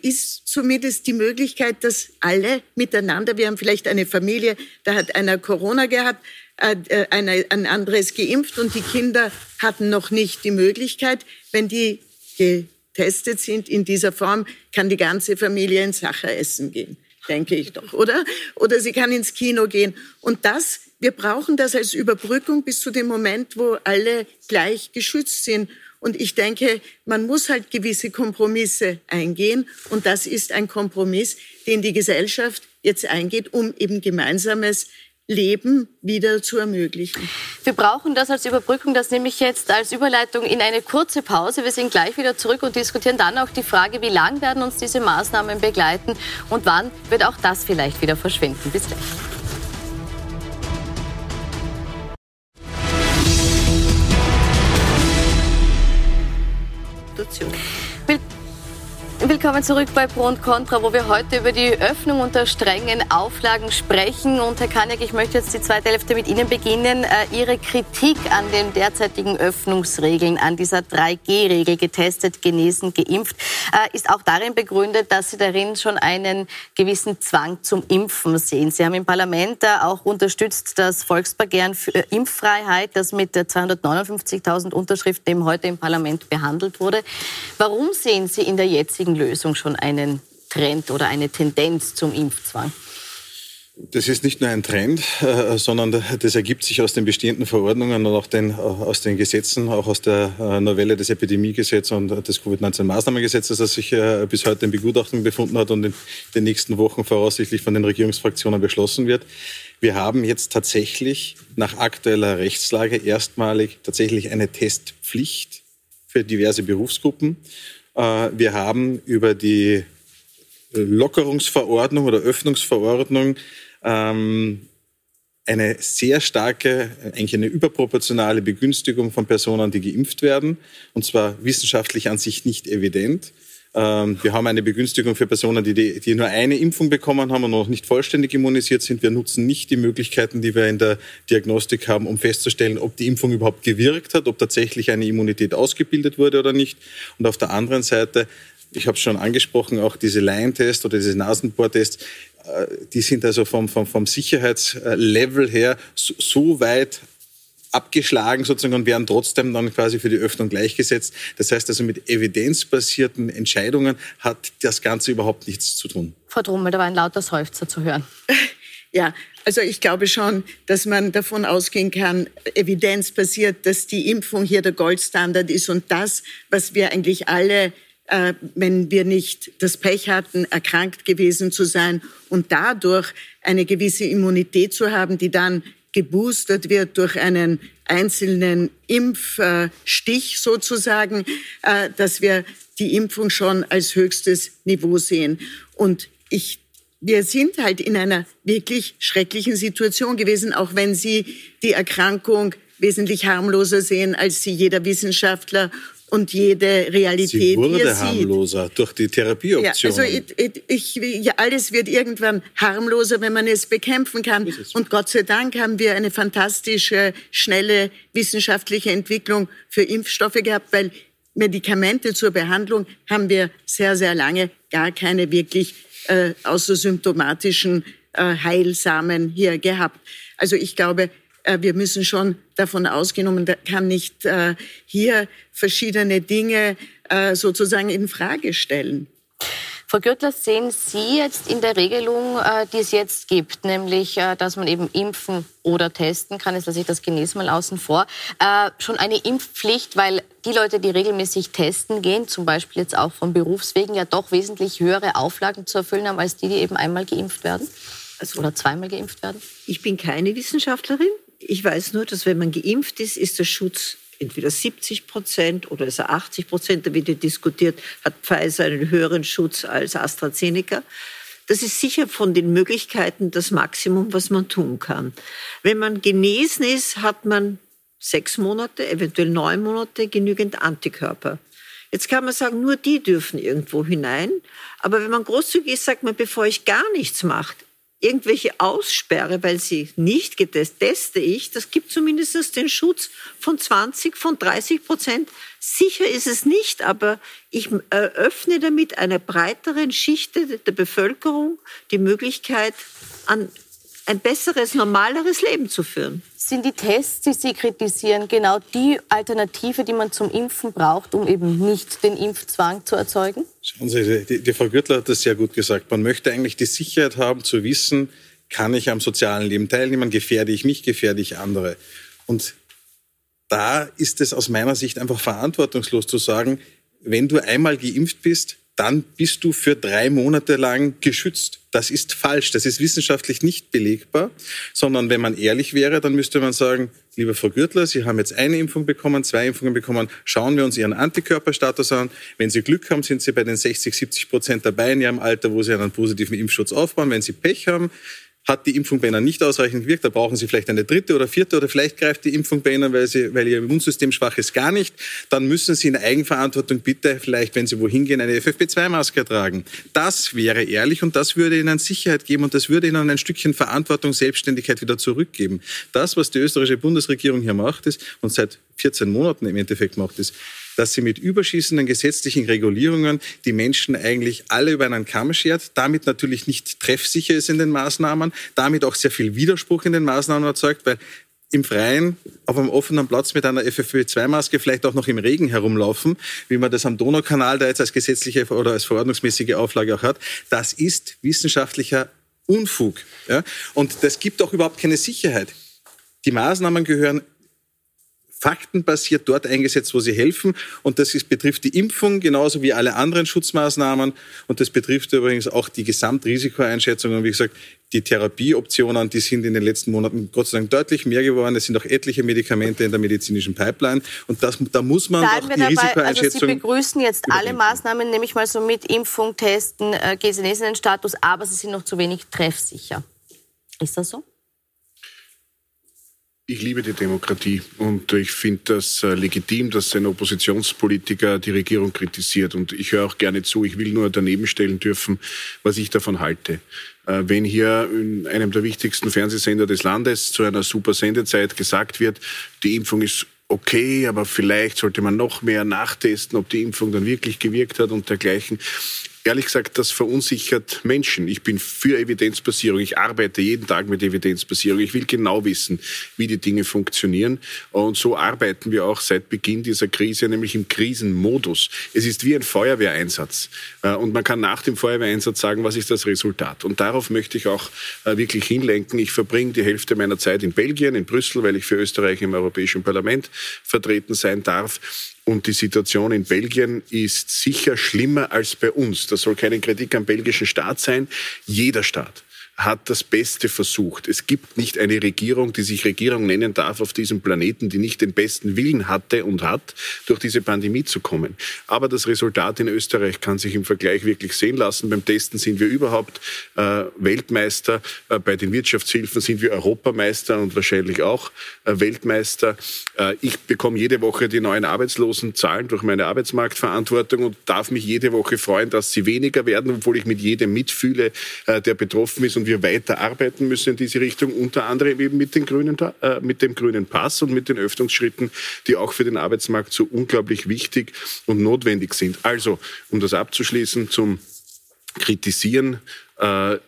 ist zumindest die Möglichkeit, dass alle miteinander, wir haben vielleicht eine Familie, da hat einer Corona gehabt, äh, äh, eine, ein anderes geimpft und die Kinder hatten noch nicht die Möglichkeit, wenn die getestet sind in dieser Form, kann die ganze Familie ins Sacher essen gehen, denke ich doch, oder? Oder sie kann ins Kino gehen. Und das, wir brauchen das als Überbrückung bis zu dem Moment, wo alle gleich geschützt sind. Und ich denke, man muss halt gewisse Kompromisse eingehen. Und das ist ein Kompromiss, den die Gesellschaft jetzt eingeht, um eben gemeinsames Leben wieder zu ermöglichen. Wir brauchen das als Überbrückung, das nehme ich jetzt als Überleitung in eine kurze Pause. Wir sind gleich wieder zurück und diskutieren dann auch die Frage, wie lang werden uns diese Maßnahmen begleiten und wann wird auch das vielleicht wieder verschwinden. Bis gleich. Will Willkommen zurück bei Pro und Contra, wo wir heute über die Öffnung unter strengen Auflagen sprechen. Und Herr Kaniak, ich möchte jetzt die zweite Hälfte mit Ihnen beginnen. Äh, Ihre Kritik an den derzeitigen Öffnungsregeln, an dieser 3G-Regel, getestet, genesen, geimpft, äh, ist auch darin begründet, dass Sie darin schon einen gewissen Zwang zum Impfen sehen. Sie haben im Parlament äh, auch unterstützt das Volksbegehren für äh, Impffreiheit, das mit äh, 259.000 Unterschriften eben heute im Parlament behandelt wurde. Warum sehen Sie in der jetzigen Lösung schon einen Trend oder eine Tendenz zum Impfzwang? Das ist nicht nur ein Trend, äh, sondern das ergibt sich aus den bestehenden Verordnungen und auch den, äh, aus den Gesetzen, auch aus der äh, Novelle des Epidemiegesetzes und des Covid-19-Maßnahmengesetzes, das sich bis heute in Begutachtung befunden hat und in den nächsten Wochen voraussichtlich von den Regierungsfraktionen beschlossen wird. Wir haben jetzt tatsächlich nach aktueller Rechtslage erstmalig tatsächlich eine Testpflicht für diverse Berufsgruppen. Äh, Wir haben über die Lockerungsverordnung oder Öffnungsverordnung ähm, eine sehr starke, eigentlich eine überproportionale Begünstigung von Personen, die geimpft werden, und zwar wissenschaftlich an sich nicht evident. Ähm, wir haben eine Begünstigung für Personen, die, die, die nur eine Impfung bekommen haben und noch nicht vollständig immunisiert sind. Wir nutzen nicht die Möglichkeiten, die wir in der Diagnostik haben, um festzustellen, ob die Impfung überhaupt gewirkt hat, ob tatsächlich eine Immunität ausgebildet wurde oder nicht. Und auf der anderen Seite ich habe es schon angesprochen, auch diese Laientest oder diese Nasenbohrtests, äh, die sind also vom, vom, vom Sicherheitslevel her so, so weit abgeschlagen sozusagen und werden trotzdem dann quasi für die Öffnung gleichgesetzt. Das heißt also mit evidenzbasierten Entscheidungen hat das Ganze überhaupt nichts zu tun. Frau Drummel, da war ein lauter Seufzer zu hören. Ja, also ich glaube schon, dass man davon ausgehen kann, evidenzbasiert, dass die Impfung hier der Goldstandard ist und das, was wir eigentlich alle äh, wenn wir nicht das Pech hatten, erkrankt gewesen zu sein und dadurch eine gewisse Immunität zu haben, die dann geboostert wird durch einen einzelnen Impfstich sozusagen, äh, dass wir die Impfung schon als höchstes Niveau sehen. Und ich wir sind halt in einer wirklich schrecklichen Situation gewesen, auch wenn Sie die Erkrankung wesentlich harmloser sehen, als sie jeder Wissenschaftler und jede Realität Sie wurde hier sieht. harmloser durch die Therapieoptionen. Ja, also ich, ich, ja, alles wird irgendwann harmloser, wenn man es bekämpfen kann. Und Gott sei Dank haben wir eine fantastische, schnelle wissenschaftliche Entwicklung für Impfstoffe gehabt, weil Medikamente zur Behandlung haben wir sehr, sehr lange gar keine wirklich äh, außer symptomatischen äh, heilsamen hier gehabt. Also ich glaube, wir müssen schon davon ausgehen, man kann nicht äh, hier verschiedene Dinge äh, sozusagen in Frage stellen. Frau Gürtler, sehen Sie jetzt in der Regelung, äh, die es jetzt gibt, nämlich, äh, dass man eben impfen oder testen kann, jetzt lasse ich das Genesen mal außen vor, äh, schon eine Impfpflicht, weil die Leute, die regelmäßig testen gehen, zum Beispiel jetzt auch von Berufswegen, ja doch wesentlich höhere Auflagen zu erfüllen haben, als die, die eben einmal geimpft werden Also, oder zweimal geimpft werden? ich bin keine Wissenschaftlerin. Ich weiß nur, dass wenn man geimpft ist, ist der Schutz entweder 70 Prozent oder ist er 80 Prozent, da wird diskutiert, hat Pfizer einen höheren Schutz als AstraZeneca. Das ist sicher von den Möglichkeiten das Maximum, was man tun kann. Wenn man genesen ist, hat man sechs Monate, eventuell neun Monate genügend Antikörper. Jetzt kann man sagen, nur die dürfen irgendwo hinein. Aber wenn man großzügig ist, sagt man, bevor ich gar nichts mache, irgendwelche aussperre, weil sie nicht getestet, teste ich, das gibt zumindest den Schutz von 20, von 30 Prozent. Sicher ist es nicht, aber ich eröffne damit einer breiteren Schicht der Bevölkerung die Möglichkeit, an ein besseres, normaleres Leben zu führen. Sind die Tests, die Sie kritisieren, genau die Alternative, die man zum Impfen braucht, um eben nicht den Impfzwang zu erzeugen? Schauen Sie, die, die Frau Gürtler hat das sehr gut gesagt. Man möchte eigentlich die Sicherheit haben, zu wissen, kann ich am sozialen Leben teilnehmen, gefährde ich mich, gefährde ich andere. Und da ist es aus meiner Sicht einfach verantwortungslos zu sagen, wenn du einmal geimpft bist, dann bist du für drei Monate lang geschützt. Das ist falsch. Das ist wissenschaftlich nicht belegbar, sondern wenn man ehrlich wäre, dann müsste man sagen, liebe Frau Gürtler, Sie haben jetzt eine Impfung bekommen, zwei Impfungen bekommen, schauen wir uns Ihren Antikörperstatus an. Wenn Sie Glück haben, sind Sie bei den 60, 70 Prozent dabei in Ihrem Alter, wo Sie einen positiven Impfschutz aufbauen. Wenn Sie Pech haben, hat die Impfung bei Ihnen nicht ausreichend gewirkt, da brauchen Sie vielleicht eine dritte oder vierte oder vielleicht greift die Impfung bei Ihnen, weil, Sie, weil Ihr Immunsystem schwach ist, gar nicht. Dann müssen Sie in Eigenverantwortung bitte vielleicht, wenn Sie wohin gehen, eine FFP2-Maske tragen. Das wäre ehrlich und das würde Ihnen Sicherheit geben und das würde Ihnen ein Stückchen Verantwortung, Selbstständigkeit wieder zurückgeben. Das, was die österreichische Bundesregierung hier macht, ist, und seit 14 Monaten im Endeffekt macht, ist, dass sie mit überschießenden gesetzlichen Regulierungen die Menschen eigentlich alle über einen Kamm schert, damit natürlich nicht treffsicher ist in den Maßnahmen, damit auch sehr viel Widerspruch in den Maßnahmen erzeugt, weil im Freien auf einem offenen Platz mit einer FFP2-Maske vielleicht auch noch im Regen herumlaufen, wie man das am Donaukanal da jetzt als gesetzliche oder als verordnungsmäßige Auflage auch hat, das ist wissenschaftlicher Unfug. Ja? Und das gibt auch überhaupt keine Sicherheit. Die Maßnahmen gehören faktenbasiert dort eingesetzt, wo sie helfen. Und das ist, betrifft die Impfung genauso wie alle anderen Schutzmaßnahmen. Und das betrifft übrigens auch die Gesamtrisikoeinschätzung. Und wie gesagt, die Therapieoptionen, die sind in den letzten Monaten Gott sei Dank deutlich mehr geworden. Es sind auch etliche Medikamente in der medizinischen Pipeline. Und das, da muss man Bleiben auch die dabei, Risikoeinschätzung... Also Sie begrüßen jetzt alle. Maßnahmen, nehme ich mal so mit Impfung, Testen, äh, genesenen Status, aber sie sind noch zu wenig treffsicher. Ist das so? Ich liebe die Demokratie und ich finde das äh, legitim, dass ein Oppositionspolitiker die Regierung kritisiert. Und ich höre auch gerne zu. Ich will nur daneben stellen dürfen, was ich davon halte. Äh, wenn hier in einem der wichtigsten Fernsehsender des Landes zu einer super Sendezeit gesagt wird, die Impfung ist okay, aber vielleicht sollte man noch mehr nachtesten, ob die Impfung dann wirklich gewirkt hat und dergleichen ehrlich gesagt, das verunsichert Menschen. Ich bin für Evidenzbasierung. Ich arbeite jeden Tag mit Evidenzbasierung. Ich will genau wissen, wie die Dinge funktionieren. Und so arbeiten wir auch seit Beginn dieser Krise, nämlich im Krisenmodus. Es ist wie ein Feuerwehreinsatz. Äh, Und man kann nach dem Feuerwehreinsatz sagen, was ist das Resultat. Und darauf möchte ich auch äh, wirklich hinlenken. Ich verbringe die Hälfte meiner Zeit in Belgien, in Brüssel, weil ich für Österreich im Europäischen Parlament vertreten sein darf. Und die Situation in Belgien ist sicher schlimmer als bei uns. Das soll keine Kritik am belgischen Staat sein. Jeder Staat hat das Beste versucht. Es gibt nicht eine Regierung, die sich Regierung nennen darf auf diesem Planeten, die nicht den besten Willen hatte und hat, durch diese Pandemie zu kommen. Aber das Resultat in Österreich kann sich im Vergleich wirklich sehen lassen. Beim Testen sind wir überhaupt äh, Weltmeister. Äh, bei den Wirtschaftshilfen sind wir Europameister und wahrscheinlich auch äh, Weltmeister. Äh, ich bekomme jede Woche die neuen Arbeitslosenzahlen durch meine Arbeitsmarktverantwortung und darf mich jede Woche freuen, dass sie weniger werden, obwohl ich mit jedem mitfühle, äh, der betroffen ist und wir weiter arbeiten müssen in diese Richtung, unter anderem eben mit, den grünen, äh, mit dem grünen Pass und mit den Öffnungsschritten, die auch für den Arbeitsmarkt so unglaublich wichtig und notwendig sind. Also, um das abzuschließen, zum Kritisieren äh,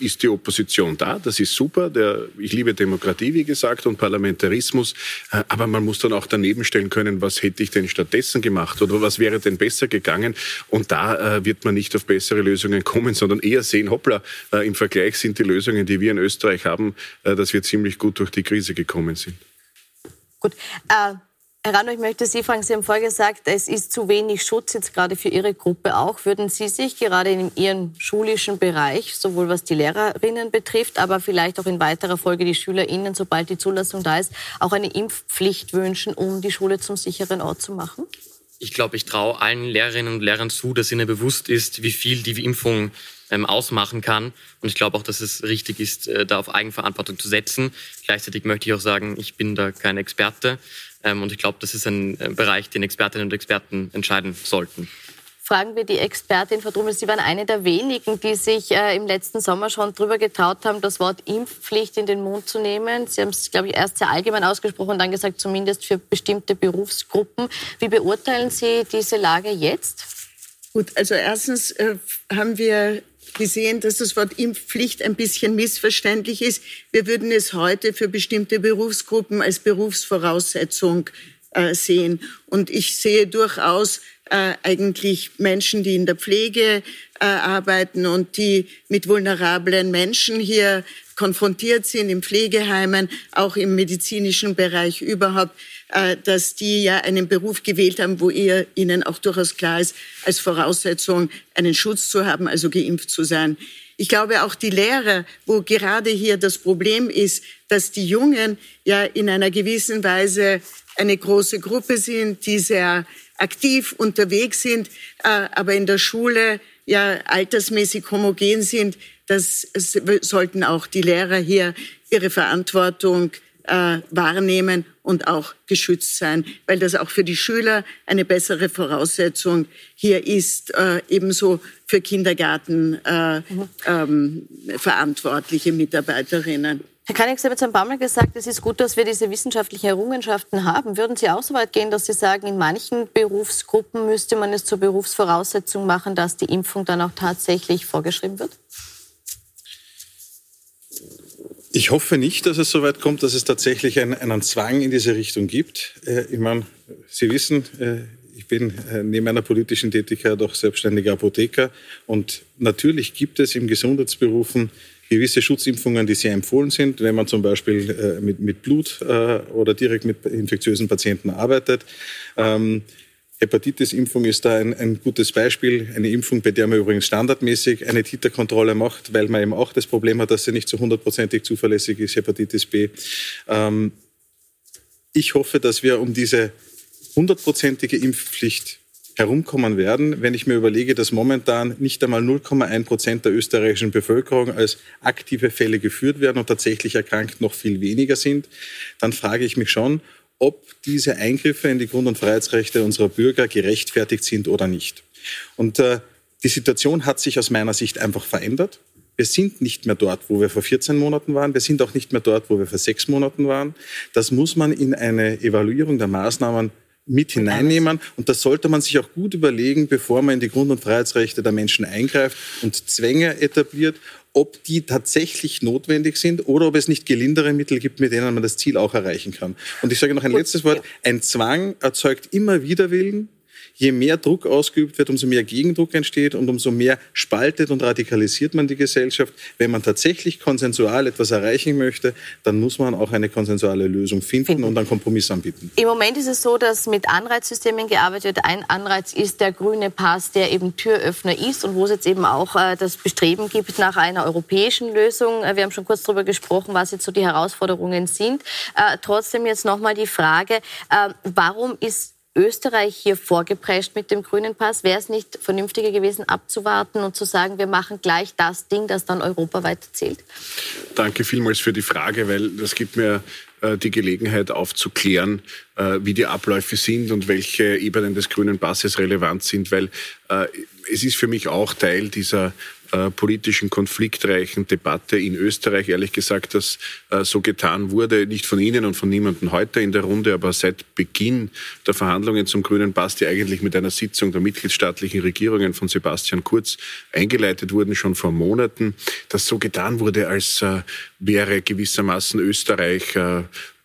ist die Opposition da. Das ist super. Der, ich liebe Demokratie, wie gesagt, und Parlamentarismus. Äh, aber man muss dann auch daneben stellen können, was hätte ich denn stattdessen gemacht oder was wäre denn besser gegangen. Und da äh, wird man nicht auf bessere Lösungen kommen, sondern eher sehen, hoppla, äh, im Vergleich sind die Lösungen, die wir in Österreich haben, dass wir ziemlich gut durch die Krise gekommen sind. Gut. Äh, Herr Rano, ich möchte Sie fragen, Sie haben vorher gesagt, es ist zu wenig Schutz jetzt gerade für Ihre Gruppe auch. Würden Sie sich gerade in Ihrem schulischen Bereich, sowohl was die Lehrerinnen betrifft, aber vielleicht auch in weiterer Folge die SchülerInnen, sobald die Zulassung da ist, auch eine Impfpflicht wünschen, um die Schule zum sicheren Ort zu machen? Ich glaube, ich traue allen Lehrerinnen und Lehrern zu, dass ihnen bewusst ist, wie viel die Impfung ähm, ausmachen kann. Und ich glaube auch, dass es richtig ist, äh, da auf Eigenverantwortung zu setzen. Gleichzeitig möchte ich auch sagen, ich bin da kein Experte. Ähm, und ich glaube, das ist ein äh, Bereich, den Expertinnen und Experten entscheiden sollten fragen wir die Expertin Frau Drummel. Sie waren eine der wenigen, die sich äh, im letzten Sommer schon darüber getraut haben, das Wort Impfpflicht in den Mund zu nehmen. Sie haben es, glaube ich, erst sehr allgemein ausgesprochen und dann gesagt, zumindest für bestimmte Berufsgruppen. Wie beurteilen Sie diese Lage jetzt? Gut, also erstens äh, haben wir gesehen, dass das Wort Impfpflicht ein bisschen missverständlich ist. Wir würden es heute für bestimmte Berufsgruppen als Berufsvoraussetzung äh, sehen. Und ich sehe durchaus äh, eigentlich Menschen, die in der Pflege äh, arbeiten und die mit vulnerablen Menschen hier konfrontiert sind, in Pflegeheimen, auch im medizinischen Bereich überhaupt, dass die ja einen Beruf gewählt haben, wo ihr, ihnen auch durchaus klar ist, als Voraussetzung einen Schutz zu haben, also geimpft zu sein. Ich glaube auch die Lehrer, wo gerade hier das Problem ist, dass die Jungen ja in einer gewissen Weise eine große Gruppe sind, die sehr aktiv unterwegs sind, äh, aber in der Schule ja altersmäßig homogen sind. Das sollten auch die Lehrer hier ihre Verantwortung äh, wahrnehmen und auch geschützt sein, weil das auch für die Schüler eine bessere Voraussetzung hier ist, äh, ebenso für Kindergarten äh, ähm, Mitarbeiterinnen. Herr Kanik, Sie haben jetzt ein paar Mal gesagt, es ist gut, dass wir diese wissenschaftlichen Errungenschaften haben. Würden Sie auch so weit gehen, dass Sie sagen, in manchen Berufsgruppen müsste man es zur Berufsvoraussetzung machen, dass die Impfung dann auch tatsächlich vorgeschrieben wird? Ich hoffe nicht, dass es so weit kommt, dass es tatsächlich einen, einen Zwang in diese Richtung gibt. Äh, ich meine, Sie wissen, äh, ich bin äh, neben meiner politischen Tätigkeit auch selbstständiger Apotheker und natürlich gibt es im Gesundheitsberufen gewisse Schutzimpfungen, die sehr empfohlen sind, wenn man zum Beispiel mit, mit Blut oder direkt mit infektiösen Patienten arbeitet. Ähm, Hepatitis-Impfung ist da ein, ein, gutes Beispiel. Eine Impfung, bei der man übrigens standardmäßig eine Titerkontrolle macht, weil man eben auch das Problem hat, dass sie nicht zu hundertprozentig zuverlässig ist, Hepatitis B. Ähm, ich hoffe, dass wir um diese hundertprozentige Impfpflicht herumkommen werden, wenn ich mir überlege, dass momentan nicht einmal 0,1 Prozent der österreichischen Bevölkerung als aktive Fälle geführt werden und tatsächlich erkrankt noch viel weniger sind, dann frage ich mich schon, ob diese Eingriffe in die Grund- und Freiheitsrechte unserer Bürger gerechtfertigt sind oder nicht. Und äh, die Situation hat sich aus meiner Sicht einfach verändert. Wir sind nicht mehr dort, wo wir vor 14 Monaten waren. Wir sind auch nicht mehr dort, wo wir vor sechs Monaten waren. Das muss man in eine Evaluierung der Maßnahmen mit hineinnehmen. Und das sollte man sich auch gut überlegen, bevor man in die Grund- und Freiheitsrechte der Menschen eingreift und Zwänge etabliert, ob die tatsächlich notwendig sind oder ob es nicht gelindere Mittel gibt, mit denen man das Ziel auch erreichen kann. Und ich sage noch ein letztes Wort. Ein Zwang erzeugt immer Widerwillen je mehr Druck ausgeübt wird, umso mehr Gegendruck entsteht und umso mehr spaltet und radikalisiert man die Gesellschaft. Wenn man tatsächlich konsensual etwas erreichen möchte, dann muss man auch eine konsensuale Lösung finden und einen Kompromiss anbieten. Im Moment ist es so, dass mit Anreizsystemen gearbeitet wird. Ein Anreiz ist der grüne Pass, der eben Türöffner ist und wo es jetzt eben auch äh, das Bestreben gibt nach einer europäischen Lösung. Äh, wir haben schon kurz darüber gesprochen, was jetzt so die Herausforderungen sind. Äh, trotzdem jetzt nochmal die Frage, warum ist Österreich hier vorgeprescht mit dem grünen Pass? Wäre es nicht vernünftiger gewesen, abzuwarten und zu sagen, wir machen gleich das Ding, das dann europaweit zählt? Danke vielmals für die Frage, weil das gibt mir äh, die Gelegenheit aufzuklären, äh, wie die Abläufe sind und welche Ebenen des grünen Passes relevant sind, weil äh, es ist für mich auch Teil dieser äh, politischen konfliktreichen Debatte in Österreich. Ehrlich gesagt, dass äh, so getan wurde, nicht von Ihnen und von niemandem heute in der Runde, aber seit Beginn der Verhandlungen zum Grünen Pass, die eigentlich mit einer Sitzung der mitgliedstaatlichen Regierungen von Sebastian Kurz eingeleitet wurden, schon vor Monaten, dass so getan wurde, als äh, wäre gewissermaßen Österreich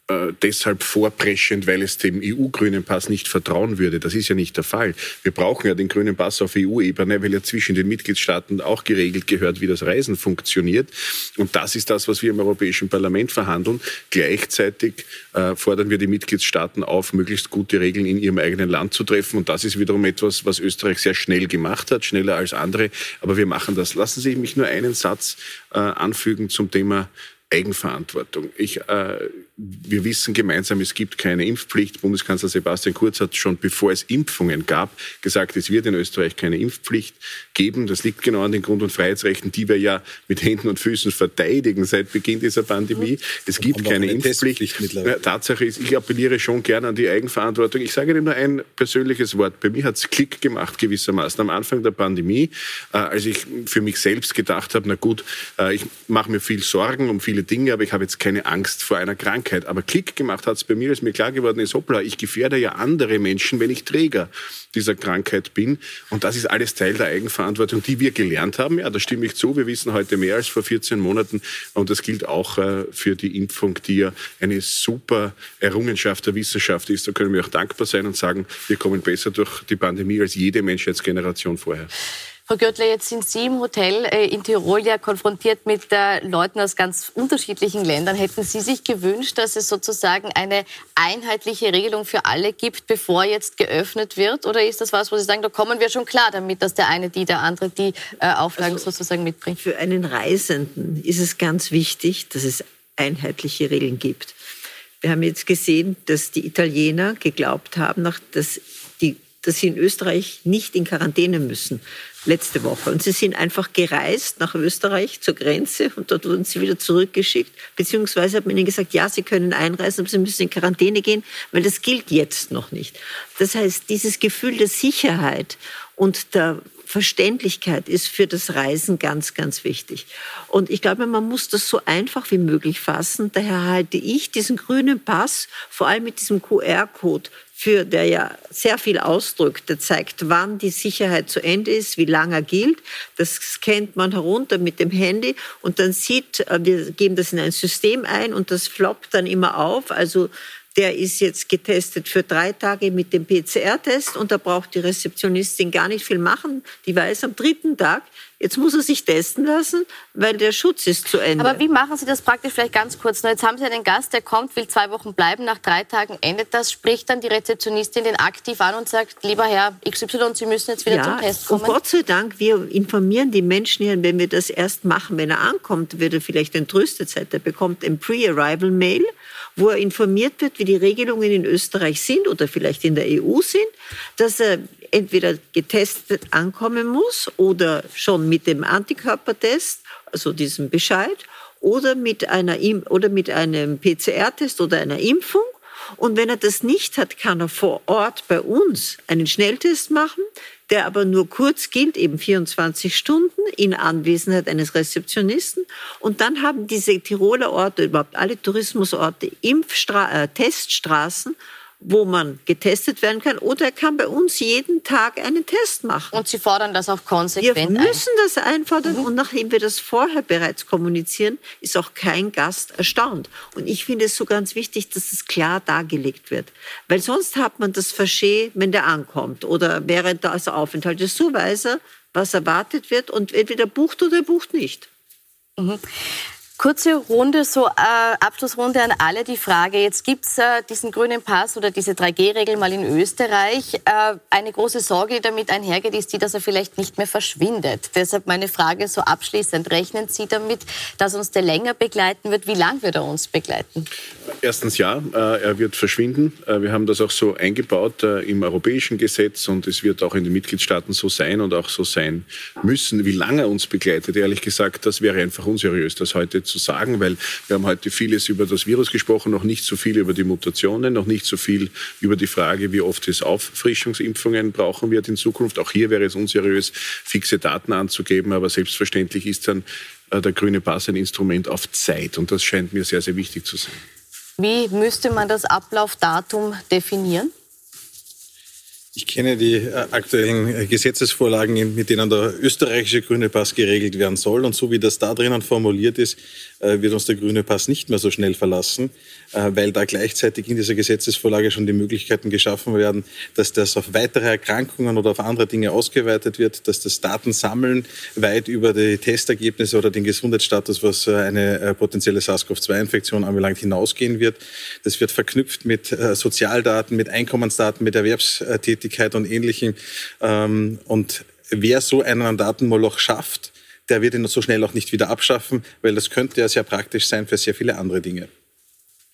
äh, deshalb vorpreschend, weil es dem EU-grünen Pass nicht vertrauen würde. Das ist ja nicht der Fall. Wir brauchen ja den grünen Pass auf EU-Ebene, weil ja zwischen den Mitgliedstaaten auch geregelt gehört, wie das Reisen funktioniert. Und das ist das, was wir im Europäischen Parlament verhandeln. Gleichzeitig äh, fordern wir die Mitgliedstaaten auf, möglichst gute Regeln in ihrem eigenen Land zu treffen. Und das ist wiederum etwas, was Österreich sehr schnell gemacht hat, schneller als andere. Aber wir machen das. Lassen Sie mich nur einen Satz äh, anfügen zum Thema Eigenverantwortung. Ich, äh, wir wissen gemeinsam, es gibt keine Impfpflicht. Bundeskanzler Sebastian Kurz hat schon, bevor es Impfungen gab, gesagt, es wird in Österreich keine Impfpflicht geben. Das liegt genau an den Grund- und Freiheitsrechten, die wir ja mit Händen und Füßen verteidigen seit Beginn dieser Pandemie. Es gibt keine Impfpflicht. Tatsache ist, ich appelliere schon gerne an die Eigenverantwortung. Ich sage Ihnen nur ein persönliches Wort. Bei mir hat es Klick gemacht gewissermaßen am Anfang der Pandemie, äh, als ich für mich selbst gedacht habe, na gut, äh, ich mache mir viel Sorgen um viele viele Dinge, aber ich habe jetzt keine Angst vor einer Krankheit. Aber Klick gemacht hat es bei mir, als mir klar geworden ist, hoppla, ich gefährde ja andere Menschen, wenn ich Träger dieser Krankheit bin. Und das ist alles Teil der Eigenverantwortung, die wir gelernt haben. Ja, da stimme ich zu. Wir wissen heute mehr als vor 14 Monaten. Und das gilt auch äh, für die Impfung, die ja eine super Errungenschaft der Wissenschaft ist. Da können wir auch dankbar sein und sagen, wir kommen besser durch die Pandemie als jede Menschheitsgeneration vorher. Frau Görtler, jetzt sind Sie im Hotel äh, in Tirol ja konfrontiert mit äh, Leuten aus ganz unterschiedlichen Ländern. Hätten Sie sich gewünscht, dass es sozusagen eine einheitliche Regelung für alle gibt, bevor jetzt geöffnet wird? Oder ist das was, wo Sie sagen, da kommen wir schon klar damit, dass der eine die, der andere die äh, Auflagen also sozusagen mitbringt? Für einen Reisenden ist es ganz wichtig, dass es einheitliche Regeln gibt. Wir haben jetzt gesehen, dass die Italiener geglaubt haben, dass, dass sie in Österreich nicht in Quarantäne müssen letzte Woche. Und sie sind einfach gereist nach Österreich zur Grenze und dort wurden sie wieder zurückgeschickt. Beziehungsweise hat man ihnen gesagt, ja, sie können einreisen, aber sie müssen in Quarantäne gehen, weil das gilt jetzt noch nicht. Das heißt, dieses Gefühl der Sicherheit und der Verständlichkeit ist für das Reisen ganz, ganz wichtig. Und ich glaube, man muss das so einfach wie möglich fassen. Daher halte ich diesen grünen Pass, vor allem mit diesem QR-Code, für der ja sehr viel ausdrückt, der zeigt, wann die Sicherheit zu Ende ist, wie lange er gilt. Das scannt man herunter mit dem Handy und dann sieht, äh, wir geben das in ein System ein und das floppt dann immer auf. Also der ist jetzt getestet für drei Tage mit dem PCR-Test und da braucht die Rezeptionistin gar nicht viel machen. Die weiß am dritten Tag, jetzt muss er sich testen lassen, weil der Schutz ist zu Ende. Aber wie machen Sie das praktisch vielleicht ganz kurz? Jetzt haben Sie einen Gast, der kommt, will zwei Wochen bleiben, nach drei Tagen endet das, spricht dann die Rezeptionistin den aktiv an und sagt, lieber Herr XY, Sie müssen jetzt wieder ja, zum Test kommen. Und Gott sei Dank, wir informieren die Menschen hier, wenn wir das erst machen, wenn er ankommt, wird er vielleicht entrüstet sein. Er bekommt ein Pre-Arrival-Mail wo er informiert wird, wie die Regelungen in Österreich sind oder vielleicht in der EU sind, dass er entweder getestet ankommen muss oder schon mit dem Antikörpertest, also diesem Bescheid, oder mit, einer, oder mit einem PCR-Test oder einer Impfung. Und wenn er das nicht hat, kann er vor Ort bei uns einen Schnelltest machen, der aber nur kurz gilt, eben 24 Stunden in Anwesenheit eines Rezeptionisten. Und dann haben diese Tiroler Orte, überhaupt alle Tourismusorte, Impfstra äh, Teststraßen, wo man getestet werden kann. Oder er kann bei uns jeden Tag einen Test machen. Und Sie fordern das auch konsequent Wir müssen ein. das einfordern. Mhm. Und nachdem wir das vorher bereits kommunizieren, ist auch kein Gast erstaunt. Und ich finde es so ganz wichtig, dass es klar dargelegt wird. Weil sonst hat man das Faché, wenn der ankommt oder während des Aufenthaltes. So weiß er, was erwartet wird und entweder bucht oder bucht nicht. Mhm. Kurze Runde, so äh, Abschlussrunde an alle. Die Frage, jetzt gibt's äh, diesen grünen Pass oder diese 3G-Regel mal in Österreich. Äh, eine große Sorge, die damit einhergeht, ist die, dass er vielleicht nicht mehr verschwindet. Deshalb meine Frage so abschließend. Rechnen Sie damit, dass uns der länger begleiten wird? Wie lang wird er uns begleiten? Erstens ja, äh, er wird verschwinden. Äh, wir haben das auch so eingebaut äh, im europäischen Gesetz und es wird auch in den Mitgliedstaaten so sein und auch so sein müssen. Wie lange er uns begleitet, ehrlich gesagt, das wäre einfach unseriös, das heute zu sagen, weil wir haben heute vieles über das Virus gesprochen, noch nicht so viel über die Mutationen, noch nicht so viel über die Frage, wie oft es Auffrischungsimpfungen brauchen wird in Zukunft. Auch hier wäre es unseriös, fixe Daten anzugeben, aber selbstverständlich ist dann äh, der grüne Pass ein Instrument auf Zeit und das scheint mir sehr, sehr wichtig zu sein. Wie müsste man das Ablaufdatum definieren? Ich kenne die äh, aktuellen äh, Gesetzesvorlagen, mit denen der österreichische grüne Pass geregelt werden soll. Und so wie das da drinnen formuliert ist, wird uns der grüne Pass nicht mehr so schnell verlassen, äh, weil da gleichzeitig in dieser Gesetzesvorlage schon die Möglichkeiten geschaffen werden, dass das auf weitere Erkrankungen oder auf andere Dinge ausgeweitet wird, dass das Datensammeln weit über die Testergebnisse oder den Gesundheitsstatus, was äh, eine potenzielle SARS-CoV-2-Infektion anbelangt, hinausgehen wird. Das wird verknüpft mit Sozialdaten, mit Einkommensdaten, mit Erwerbstätigkeit und Ähnlichem. Ähm, und wer so einen Datenmoloch schafft, der wird ihn so schnell auch nicht wieder abschaffen, weil das könnte ja sehr praktisch sein für sehr viele andere Dinge.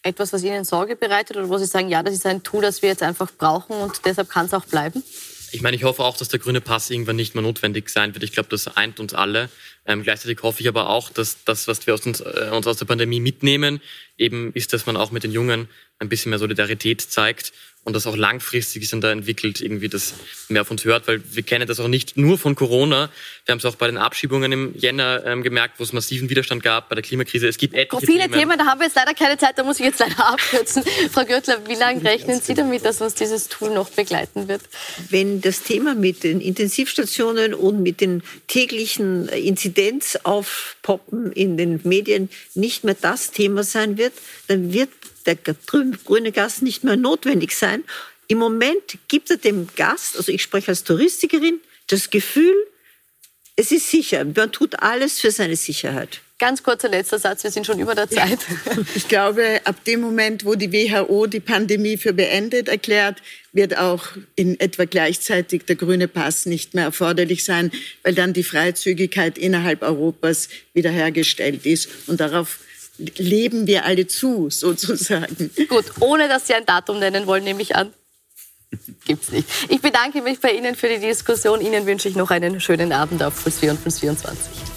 Etwas, was Ihnen Sorge bereitet oder wo Sie sagen, ja, das ist ein Tool, das wir jetzt einfach brauchen und deshalb kann es auch bleiben? Ich meine, ich hoffe auch, dass der grüne Pass irgendwann nicht mehr notwendig sein wird. Ich glaube, das eint uns alle. Ähm, gleichzeitig hoffe ich aber auch, dass das, was wir aus uns, äh, uns aus der Pandemie mitnehmen, eben ist, dass man auch mit den Jungen ein bisschen mehr Solidarität zeigt und das auch langfristig sind da entwickelt, irgendwie das mehr auf uns hört, weil wir kennen das auch nicht nur von Corona. Wir haben es auch bei den Abschiebungen im Jänner ähm, gemerkt, wo es massiven Widerstand gab bei der Klimakrise. Es gibt etliche Viele Themen. Themen, da haben wir jetzt leider keine Zeit, da muss ich jetzt leider abkürzen. Frau Gürtler, wie lange rechnen Sie damit, dass uns dieses Tool noch begleiten wird? Wenn das Thema mit den Intensivstationen und mit den täglichen Inzidenz aufpoppen in den Medien nicht mehr das Thema sein wird, dann wird der grüne Gas nicht mehr notwendig sein. Im Moment gibt er dem Gast, also ich spreche als Touristikerin, das Gefühl, es ist sicher. Man tut alles für seine Sicherheit. Ganz kurzer letzter Satz, wir sind schon über der Zeit. Ich glaube, ab dem Moment, wo die WHO die Pandemie für beendet erklärt, wird auch in etwa gleichzeitig der grüne Pass nicht mehr erforderlich sein, weil dann die Freizügigkeit innerhalb Europas wiederhergestellt ist. Und darauf leben wir alle zu, sozusagen. Gut, ohne dass Sie ein Datum nennen wollen, nehme ich an. Gibt's nicht. Ich bedanke mich bei Ihnen für die Diskussion. Ihnen wünsche ich noch einen schönen Abend auf Plus 4 und Plus 24.